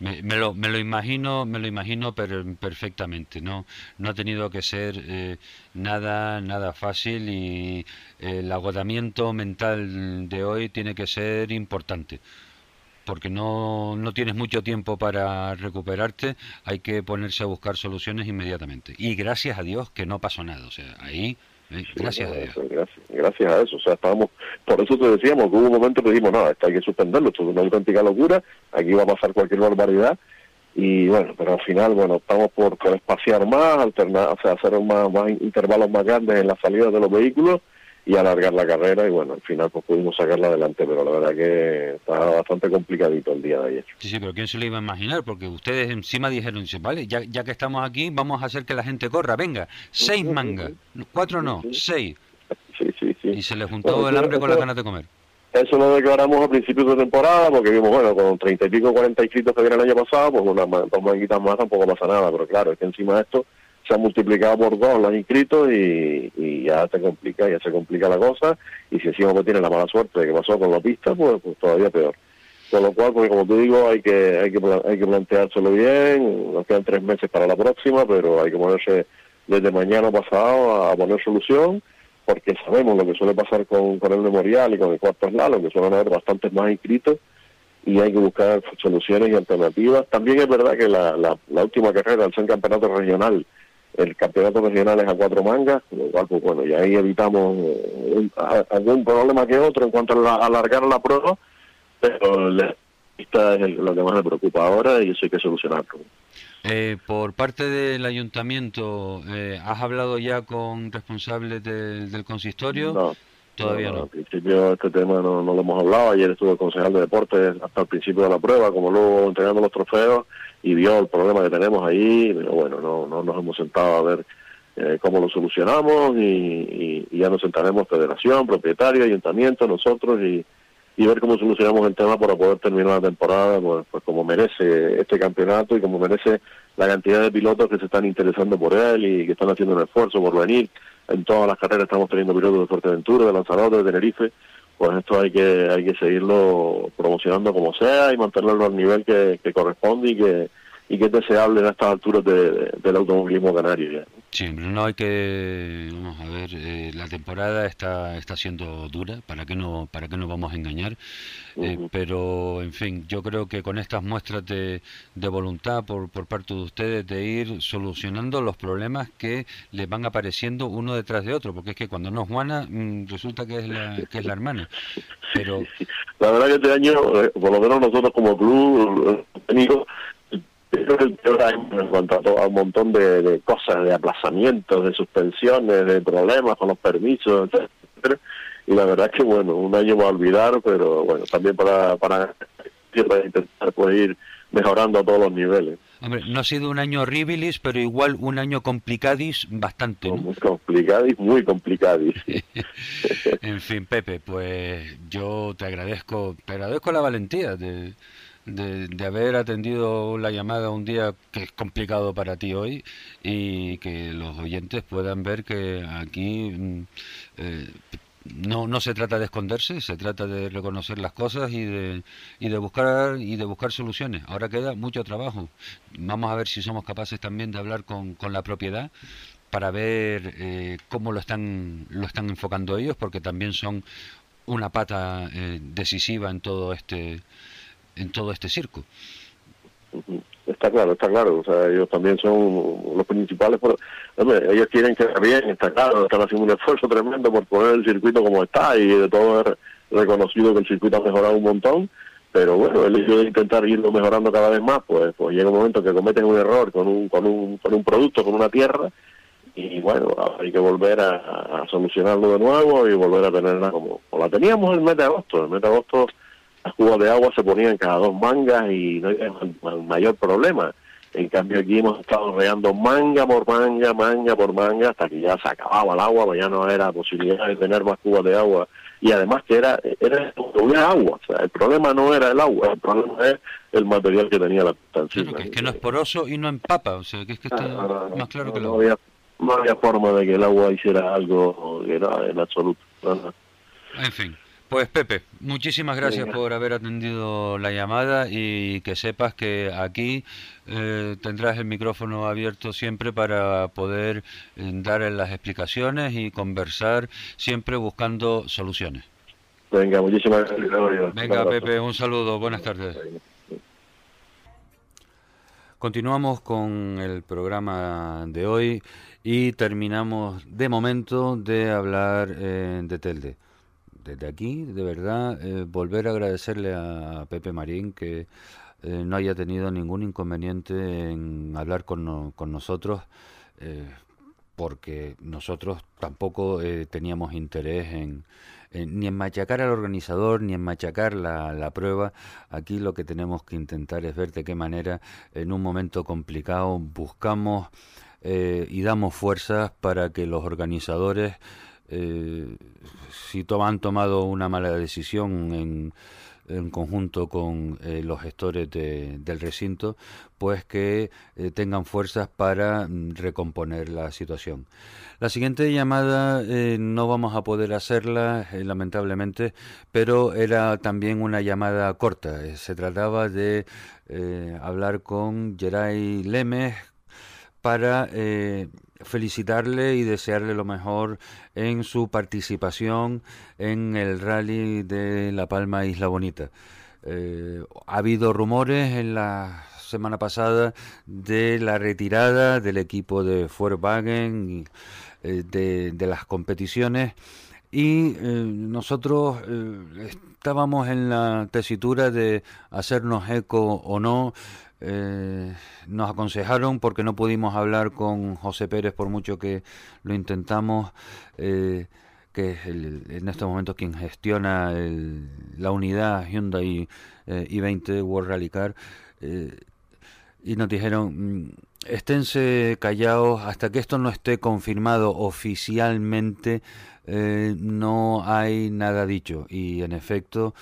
me, lo, me lo imagino me lo imagino pero perfectamente no no ha tenido que ser eh, nada nada fácil y el agotamiento mental de hoy tiene que ser importante porque no, no tienes mucho tiempo para recuperarte, hay que ponerse a buscar soluciones inmediatamente. Y gracias a Dios que no pasó nada. O sea, ahí gracias a Dios. Gracias, a eso. O sea, estábamos, por eso te decíamos que hubo un momento que dijimos, no, esto hay que suspenderlo, esto es una auténtica locura, aquí va a pasar cualquier barbaridad. Y bueno, pero al final, bueno, estamos por, espaciar más, alternar, o sea, hacer más, más intervalos más grandes en la salida de los vehículos y alargar la carrera y bueno, al final pues pudimos sacarla adelante, pero la verdad que estaba bastante complicadito el día de ayer. Sí, sí, pero ¿quién se lo iba a imaginar? Porque ustedes encima dijeron, vale, ya, ya que estamos aquí, vamos a hacer que la gente corra, venga, seis mangas, cuatro no, seis. Sí, sí, sí. Y se le juntó el hambre con la ganas de comer. Eso lo declaramos a principios de temporada porque vimos, bueno, con treinta y pico, cuarenta inscritos que viene el año pasado, pues una, dos manguitas más tampoco pasa nada, pero claro, es que encima de esto se ha multiplicado por dos los inscritos y, ya se complica, ya se complica la cosa, y si encima pues tiene la mala suerte de que pasó con la pista, pues, pues, todavía peor. Con lo cual, como te digo, hay que, hay que, hay que planteárselo bien, nos quedan tres meses para la próxima, pero hay que ponerse desde mañana pasado a, poner solución, porque sabemos lo que suele pasar con, con el memorial y con el cuarto slalom, que suelen haber bastantes más inscritos, y hay que buscar soluciones y alternativas. También es verdad que la, la, la última carrera, al ser campeonato regional, el campeonato regional es a cuatro mangas, lo cual, pues bueno, y ahí evitamos eh, algún problema que otro en cuanto a, alargar la prueba, pero la pista es lo que más me preocupa ahora y eso hay que solucionarlo. Eh, por parte del ayuntamiento, eh, ¿has hablado ya con responsables del consistorio? No. Todavía no. Al principio este tema no, no, lo hemos hablado. Ayer estuvo el concejal de deportes hasta el principio de la prueba, como luego entregando los trofeos y vio el problema que tenemos ahí, pero bueno, no, no nos hemos sentado a ver eh, cómo lo solucionamos y, ya nos sentaremos federación, propietario, ayuntamiento, nosotros y, y ver cómo solucionamos el tema para poder terminar la temporada pues, pues como merece este campeonato y como merece la cantidad de pilotos que se están interesando por él y que están haciendo un esfuerzo por venir. En todas las carreras estamos teniendo pilotos de Fuerteventura, de Lanzarote, de Tenerife, pues esto hay que hay que seguirlo promocionando como sea y mantenerlo al nivel que, que corresponde y que y que es deseable en estas alturas del automovilismo canario ya. Sí, no hay que vamos a ver, eh, la temporada está está siendo dura, para qué no para qué nos vamos a engañar, eh, pero en fin, yo creo que con estas muestras de, de voluntad por, por parte de ustedes de ir solucionando los problemas que les van apareciendo uno detrás de otro, porque es que cuando no es Juana mm, resulta que es la que es la hermana. Pero la verdad que este año, eh, por lo menos nosotros como club, hemos el peor año en cuanto a, un montón de, cosas, de aplazamientos, de suspensiones, de problemas con los permisos, etcétera. Y la verdad es que, bueno, un año va a olvidar, pero bueno, también para, para para intentar pues, ir mejorando a todos los niveles. Hombre, no ha sido un año horribilis, pero igual un año complicadis bastante, ¿no? Muy complicadis, muy complicadis. en fin, Pepe, pues yo te agradezco, te agradezco la valentía de, de, haber atendido la llamada un día que es complicado para ti hoy y que los oyentes puedan ver que aquí mm, eh, no, no se trata de esconderse, se trata de reconocer las cosas y de, y de buscar y de buscar soluciones. Ahora queda mucho trabajo. Vamos a ver si somos capaces también de hablar con, con la propiedad para ver eh, cómo lo están lo están enfocando ellos, porque también son una pata eh, decisiva en todo este en todo este circo. Está claro, está claro. O sea, ellos también son los principales. Por, ellos quieren que bien, está claro. Están haciendo un esfuerzo tremendo por poner el circuito como está y de todo es reconocido que el circuito ha mejorado un montón. Pero bueno, el hecho de intentar irlo mejorando cada vez más, pues, pues llega un momento que cometen un error con un, con un, con un producto, con una tierra, y bueno, hay que volver a, solucionarlo de nuevo y volver a tenerla como, como la teníamos el mes de agosto. El mes de agosto las cubas de agua se ponían cada dos mangas y no había mayor problema. En cambio aquí hemos estado regando manga por manga, manga por manga, hasta que ya se acababa el agua, pues ya no era posibilidad de tener más cubas de agua. Y además que era, era, agua, o sea, el problema no era el agua, el problema es el material que tenía la sustancia. Claro, que es que no es poroso y no empapa, o sea, que es que está más claro que no había, no había forma de que el agua hiciera algo que era en absoluto. En fin. Pues Pepe, muchísimas gracias por haber atendido la llamada y que sepas que aquí eh, tendrás el micrófono abierto siempre para poder eh, dar las explicaciones y conversar siempre buscando soluciones. Venga, muchísimas gracias. Venga, Pepe, un saludo, buenas tardes. Continuamos con el programa de hoy y terminamos de momento de hablar eh, de Telde desde aquí, de verdad, eh, volver a agradecerle a Pepe Marín que eh, no haya tenido ningún inconveniente en hablar con, con nosotros, eh, porque nosotros tampoco teníamos interés en, ni en machacar al organizador, ni en machacar la, la prueba. Aquí lo que tenemos que intentar es ver de qué manera en un momento complicado buscamos y damos fuerzas para que los organizadores si han tomado una mala decisión en, en conjunto con eh, los gestores del recinto, pues que eh, tengan fuerzas para mm, recomponer la situación. La siguiente llamada eh, no vamos a poder hacerla, lamentablemente, pero era también una llamada corta. se trataba de hablar con Geray Lemes para felicitarle y desearle lo mejor en su participación en el rally de La Palma Isla Bonita. Eh, ha habido rumores en la semana pasada de la retirada del equipo de Volkswagen eh, de, las competiciones y eh, nosotros estábamos en la tesitura de hacernos eco o no eh, nos aconsejaron porque no pudimos hablar con José Pérez por mucho que lo intentamos, eh, que es en estos momentos quien gestiona la unidad Hyundai eh, i20 World Rally Car. y nos dijeron, mm, esténse callados hasta que esto no esté confirmado oficialmente, no hay nada dicho. Y en efecto,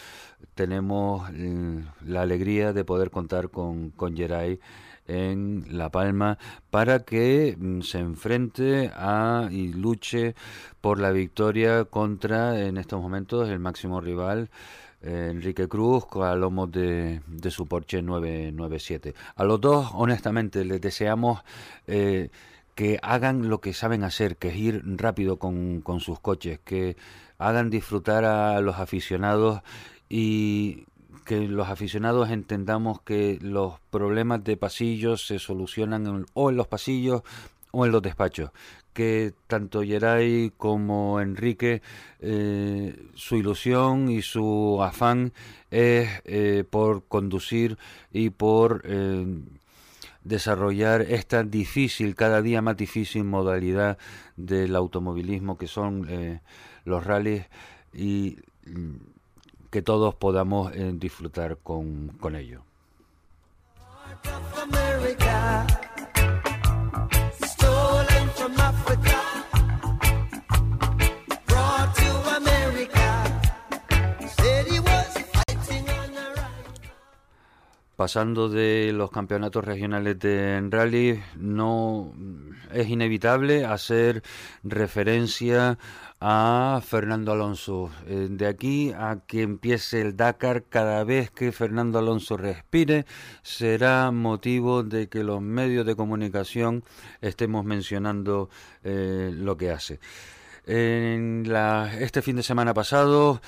tenemos mm, la alegría de poder contar con, con Geray en La Palma para que mm, se enfrente a y luche por la victoria contra en estos momentos el máximo rival eh, Enrique Cruz a lomos de, de su Porsche 997. A los dos, honestamente, les deseamos eh, que hagan lo que saben hacer, que es ir rápido con, con sus coches, que hagan disfrutar a los aficionados y que los aficionados entendamos que los problemas de pasillos se solucionan o en los pasillos o en los despachos. Que tanto Geray como Enrique, eh, su ilusión y su afán es eh, por conducir y por eh, desarrollar esta difícil, cada día más difícil modalidad del automovilismo que son los rallies y que todos podamos eh, disfrutar con, con ello. Pasando de los campeonatos regionales de rally, no es inevitable hacer referencia a Fernando Alonso. Eh, de aquí a que empiece el Dakar, cada vez que Fernando Alonso respire, será motivo de que los medios de comunicación estemos mencionando eh, lo que hace. En la, este fin de semana pasado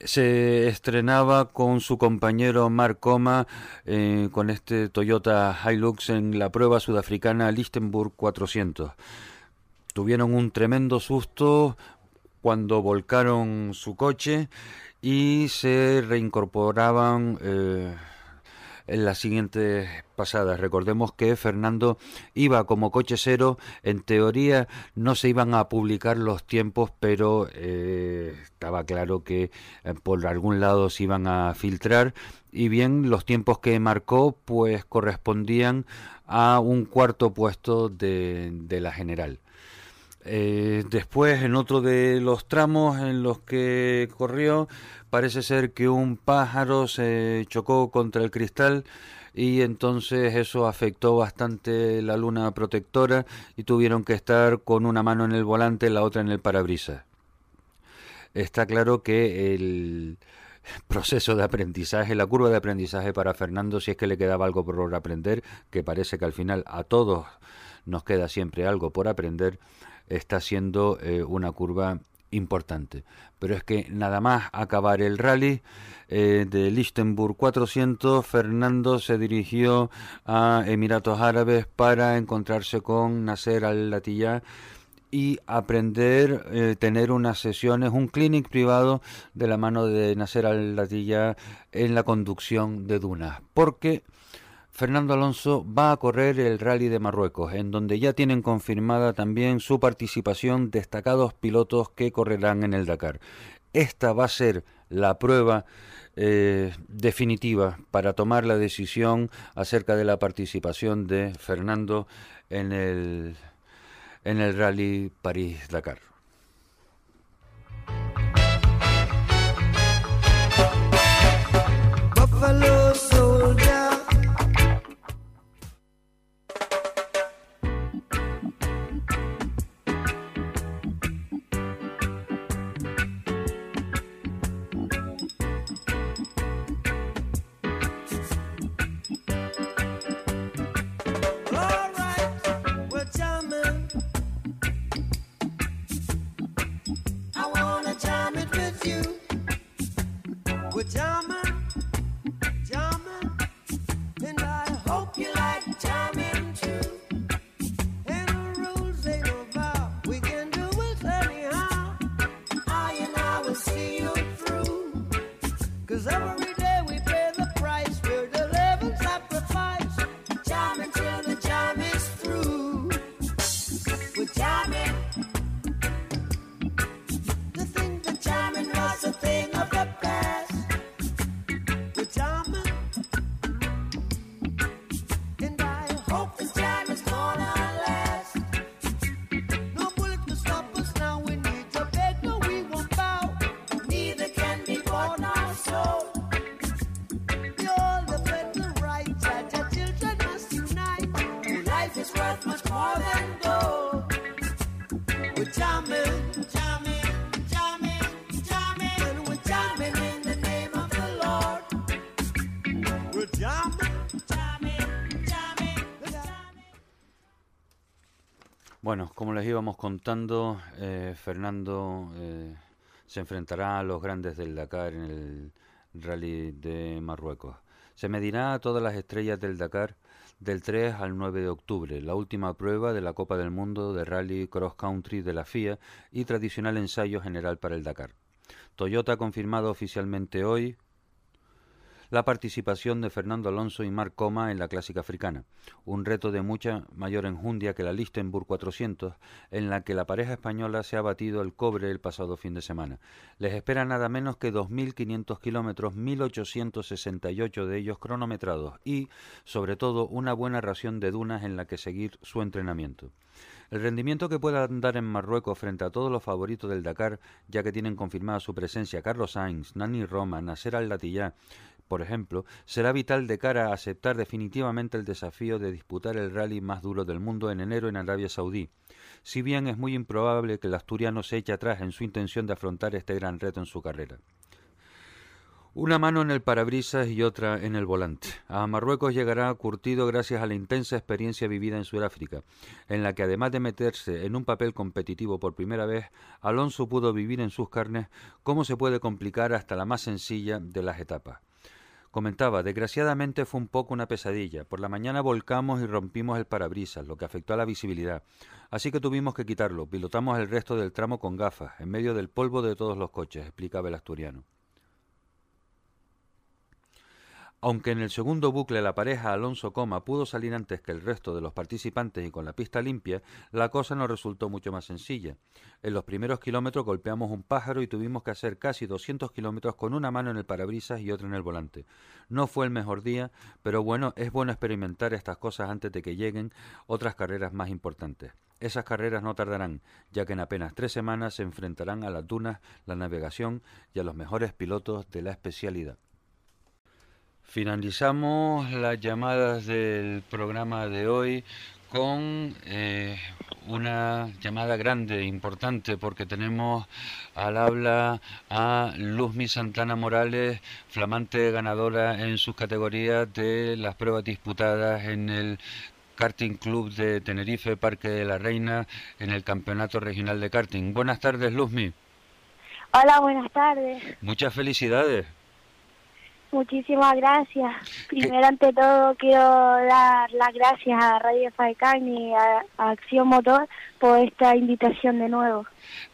se estrenaba con su compañero Mark Coma eh, con este Toyota Hilux en la prueba sudafricana Lichtenburg 400. Tuvieron un tremendo susto cuando volcaron su coche y se reincorporaban eh, en las siguientes pasadas. Recordemos que Fernando iba como coche cero, en teoría no se iban a publicar los tiempos, pero eh, estaba claro que eh, por algún lado se iban a filtrar y bien los tiempos que marcó pues correspondían a un cuarto puesto de, de la general. Eh, después, en otro de los tramos en los que corrió, parece ser que un pájaro se chocó contra el cristal y entonces eso afectó bastante la luna protectora y tuvieron que estar con una mano en el volante y la otra en el parabrisas. Está claro que el proceso de aprendizaje, la curva de aprendizaje para Fernando, si es que le quedaba algo por aprender, que parece que al final a todos nos queda siempre algo por aprender, está siendo eh, una curva importante. Pero es que nada más acabar el rally eh, de Lichtenburg 400, Fernando se dirigió a Emiratos Árabes para encontrarse con Nasser al-Latiyah y aprender, eh, tener unas sesiones, un clinic privado de la mano de Nasser al-Latiyah en la conducción de dunas. Porque Fernando Alonso va a correr el Rally de Marruecos, en donde ya tienen confirmada también su participación destacados pilotos que correrán en el Dakar. Esta va a ser la prueba eh, definitiva para tomar la decisión acerca de la participación de Fernando en el, en el Rally París-Dakar. Íbamos contando, eh, Fernando eh, se enfrentará a los grandes del Dakar en el Rally de Marruecos. Se medirá a todas las estrellas del Dakar del 3 al 9 de octubre, la última prueba de la Copa del Mundo de Rally Cross Country de la FIA y tradicional ensayo general para el Dakar. Toyota ha confirmado oficialmente hoy la participación de Fernando Alonso y Marc Coma en la clásica africana, un reto de mucha mayor enjundia que la Lichtenburg 400, en la que la pareja española se ha batido el cobre el pasado fin de semana. Les espera nada menos que 2.500 kilómetros, 1.868 de ellos cronometrados y, sobre todo, una buena ración de dunas en la que seguir su entrenamiento. El rendimiento que puedan dar en Marruecos frente a todos los favoritos del Dakar, ya que tienen confirmada su presencia Carlos Sainz, Nani Roma, Nasser Al-Latiyah, por ejemplo, será vital de cara a aceptar definitivamente el desafío de disputar el rally más duro del mundo en enero en Arabia Saudí. Si bien es muy improbable que el asturiano se eche atrás en su intención de afrontar este gran reto en su carrera. Una mano en el parabrisas y otra en el volante. A Marruecos llegará curtido gracias a la intensa experiencia vivida en Sudáfrica, en la que además de meterse en un papel competitivo por primera vez, Alonso pudo vivir en sus carnes cómo se puede complicar hasta la más sencilla de las etapas. Comentaba, desgraciadamente fue un poco una pesadilla. Por la mañana volcamos y rompimos el parabrisas, lo que afectó a la visibilidad. Así que tuvimos que quitarlo. Pilotamos el resto del tramo con gafas, en medio del polvo de todos los coches, explicaba el asturiano. Aunque en el segundo bucle la pareja Alonso Coma pudo salir antes que el resto de los participantes y con la pista limpia, la cosa nos resultó mucho más sencilla. En los primeros kilómetros golpeamos un pájaro y tuvimos que hacer casi 200 kilómetros con una mano en el parabrisas y otra en el volante. No fue el mejor día, pero bueno, es bueno experimentar estas cosas antes de que lleguen otras carreras más importantes. Esas carreras no tardarán, ya que en apenas tres semanas se enfrentarán a las dunas, la navegación y a los mejores pilotos de la especialidad. Finalizamos las llamadas del programa de hoy con eh, una llamada grande, importante, porque tenemos al habla a Luzmi Santana Morales, flamante ganadora en sus categorías de las pruebas disputadas en el Karting Club de Tenerife, Parque de la Reina, en el Campeonato Regional de Karting. Buenas tardes, Luzmi. Hola, buenas tardes. Muchas felicidades. Muchísimas gracias. Primero, ante todo, quiero dar las gracias a Radio Faicán y a, a Acción Motor por esta invitación de nuevo.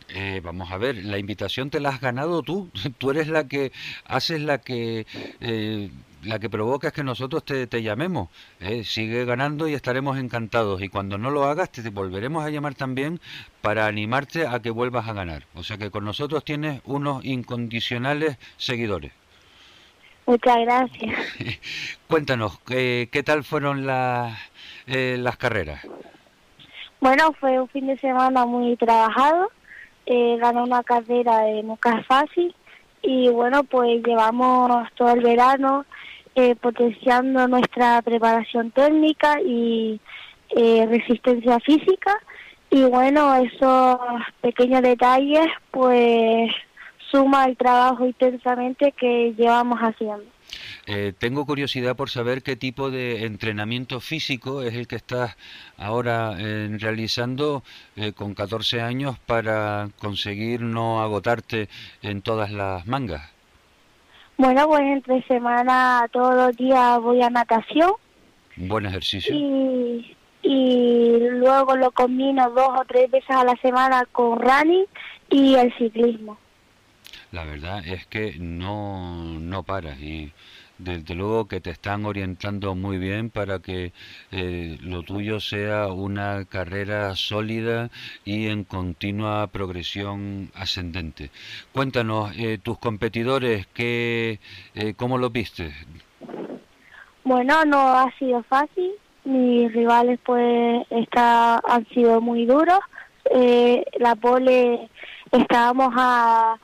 Eh, vamos a ver, la invitación te la has ganado tú. Tú eres la que haces la que eh, la que provoca que nosotros te, te llamemos. Eh, sigue ganando y estaremos encantados. Y cuando no lo hagas, te volveremos a llamar también para animarte a que vuelvas a ganar. O sea que con nosotros tienes unos incondicionales seguidores. Muchas gracias. Cuéntanos, ¿qué, qué tal fueron las, eh, las carreras? Bueno, fue un fin de semana muy trabajado. Eh, gané una carrera de nunca fácil y bueno, pues llevamos todo el verano eh, potenciando nuestra preparación técnica y eh, resistencia física y bueno, esos pequeños detalles pues suma el trabajo intensamente que llevamos haciendo. Eh, tengo curiosidad por saber qué tipo de entrenamiento físico es el que estás ahora eh, realizando eh, con 14 años para conseguir no agotarte en todas las mangas. Bueno, pues entre semana todos los días voy a natación buen ejercicio. y, y luego lo combino dos o tres veces a la semana con running y el ciclismo. La verdad es que no, no paras y desde luego que te están orientando muy bien para que eh, lo tuyo sea una carrera sólida y en continua progresión ascendente. Cuéntanos, eh, tus competidores, ¿qué, eh, ¿cómo los viste? Bueno, no ha sido fácil. Mis rivales pues está, han sido muy duros. Eh, la pole estábamos a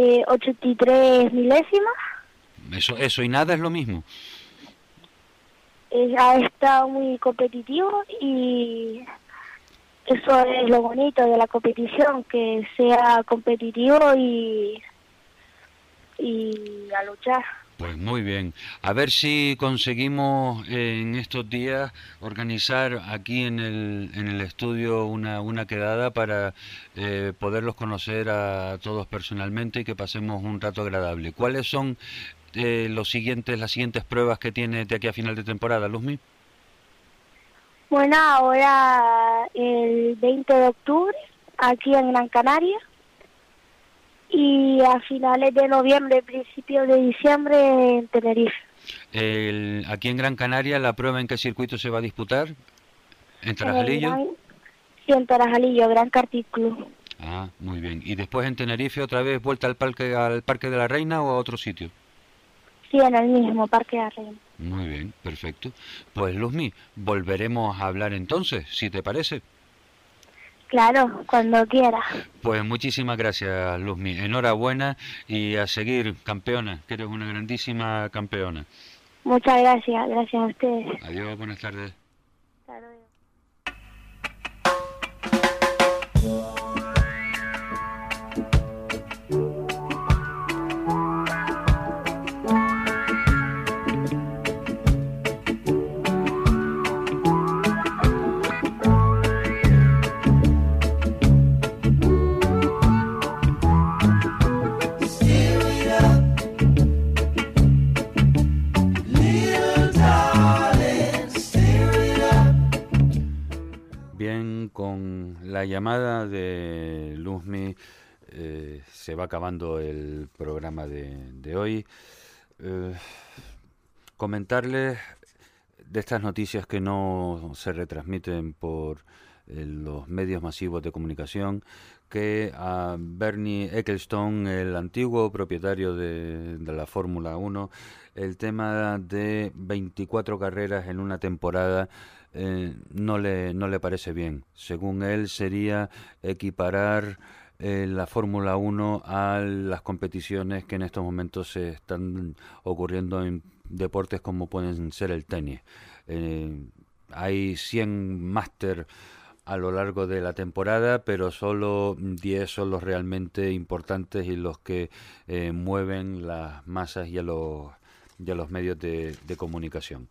eh, 83 milésimas. Eso, eso y nada es lo mismo. Eh, ha estado muy competitivo y eso es lo bonito de la competición, que sea competitivo y, y a luchar. Pues muy bien. A ver si conseguimos en estos días organizar aquí en el, en el estudio una, una quedada para eh, poderlos conocer a todos personalmente y que pasemos un rato agradable. ¿Cuáles son eh, los siguientes, las siguientes pruebas que tiene de aquí a final de temporada, Luzmi? Bueno, ahora el 20 de octubre, aquí en Gran Canaria. Y a finales de noviembre, principios de diciembre en Tenerife. El- aquí en Gran Canaria, ¿la prueba en qué circuito se va a disputar? ¿En Tarajalillo? Sí, en Tarajalillo, Gran Club. Ah, muy bien. ¿Y después en Tenerife otra vez vuelta al parque, al parque de la Reina o a otro sitio? Sí, en el mismo Parque de Reina. Muy bien, perfecto. Pues Luzmi, volveremos a hablar entonces, si te parece. Claro, cuando quiera. Pues muchísimas gracias, Luzmi. Enhorabuena y a seguir, campeona, que eres una grandísima campeona. Muchas gracias, gracias a ustedes. Adiós, buenas tardes. Con la llamada de Luzmi eh, se va acabando el programa de, de hoy. Eh, comentarles de estas noticias que no se retransmiten por eh, los medios masivos de comunicación, que a Bernie Ecclestone, el antiguo propietario de, de la Fórmula 1, el tema de 24 carreras en una temporada eh, no, le, no le parece bien. Según él, sería equiparar eh, la Fórmula 1 a las competiciones que en estos momentos se están ocurriendo en deportes como pueden ser el tenis. Eh, hay 100 máster a lo largo de la temporada, pero solo 10 son los realmente importantes y los que eh, mueven las masas y a los, y a los medios de, de comunicación.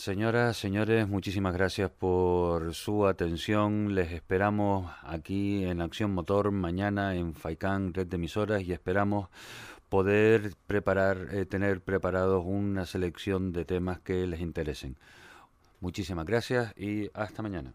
Señoras, señores, muchísimas gracias por su atención. Les esperamos aquí en Acción Motor mañana en Faicán, red de emisoras, y esperamos poder preparar, eh, tener preparados una selección de temas que les interesen. Muchísimas gracias y hasta mañana.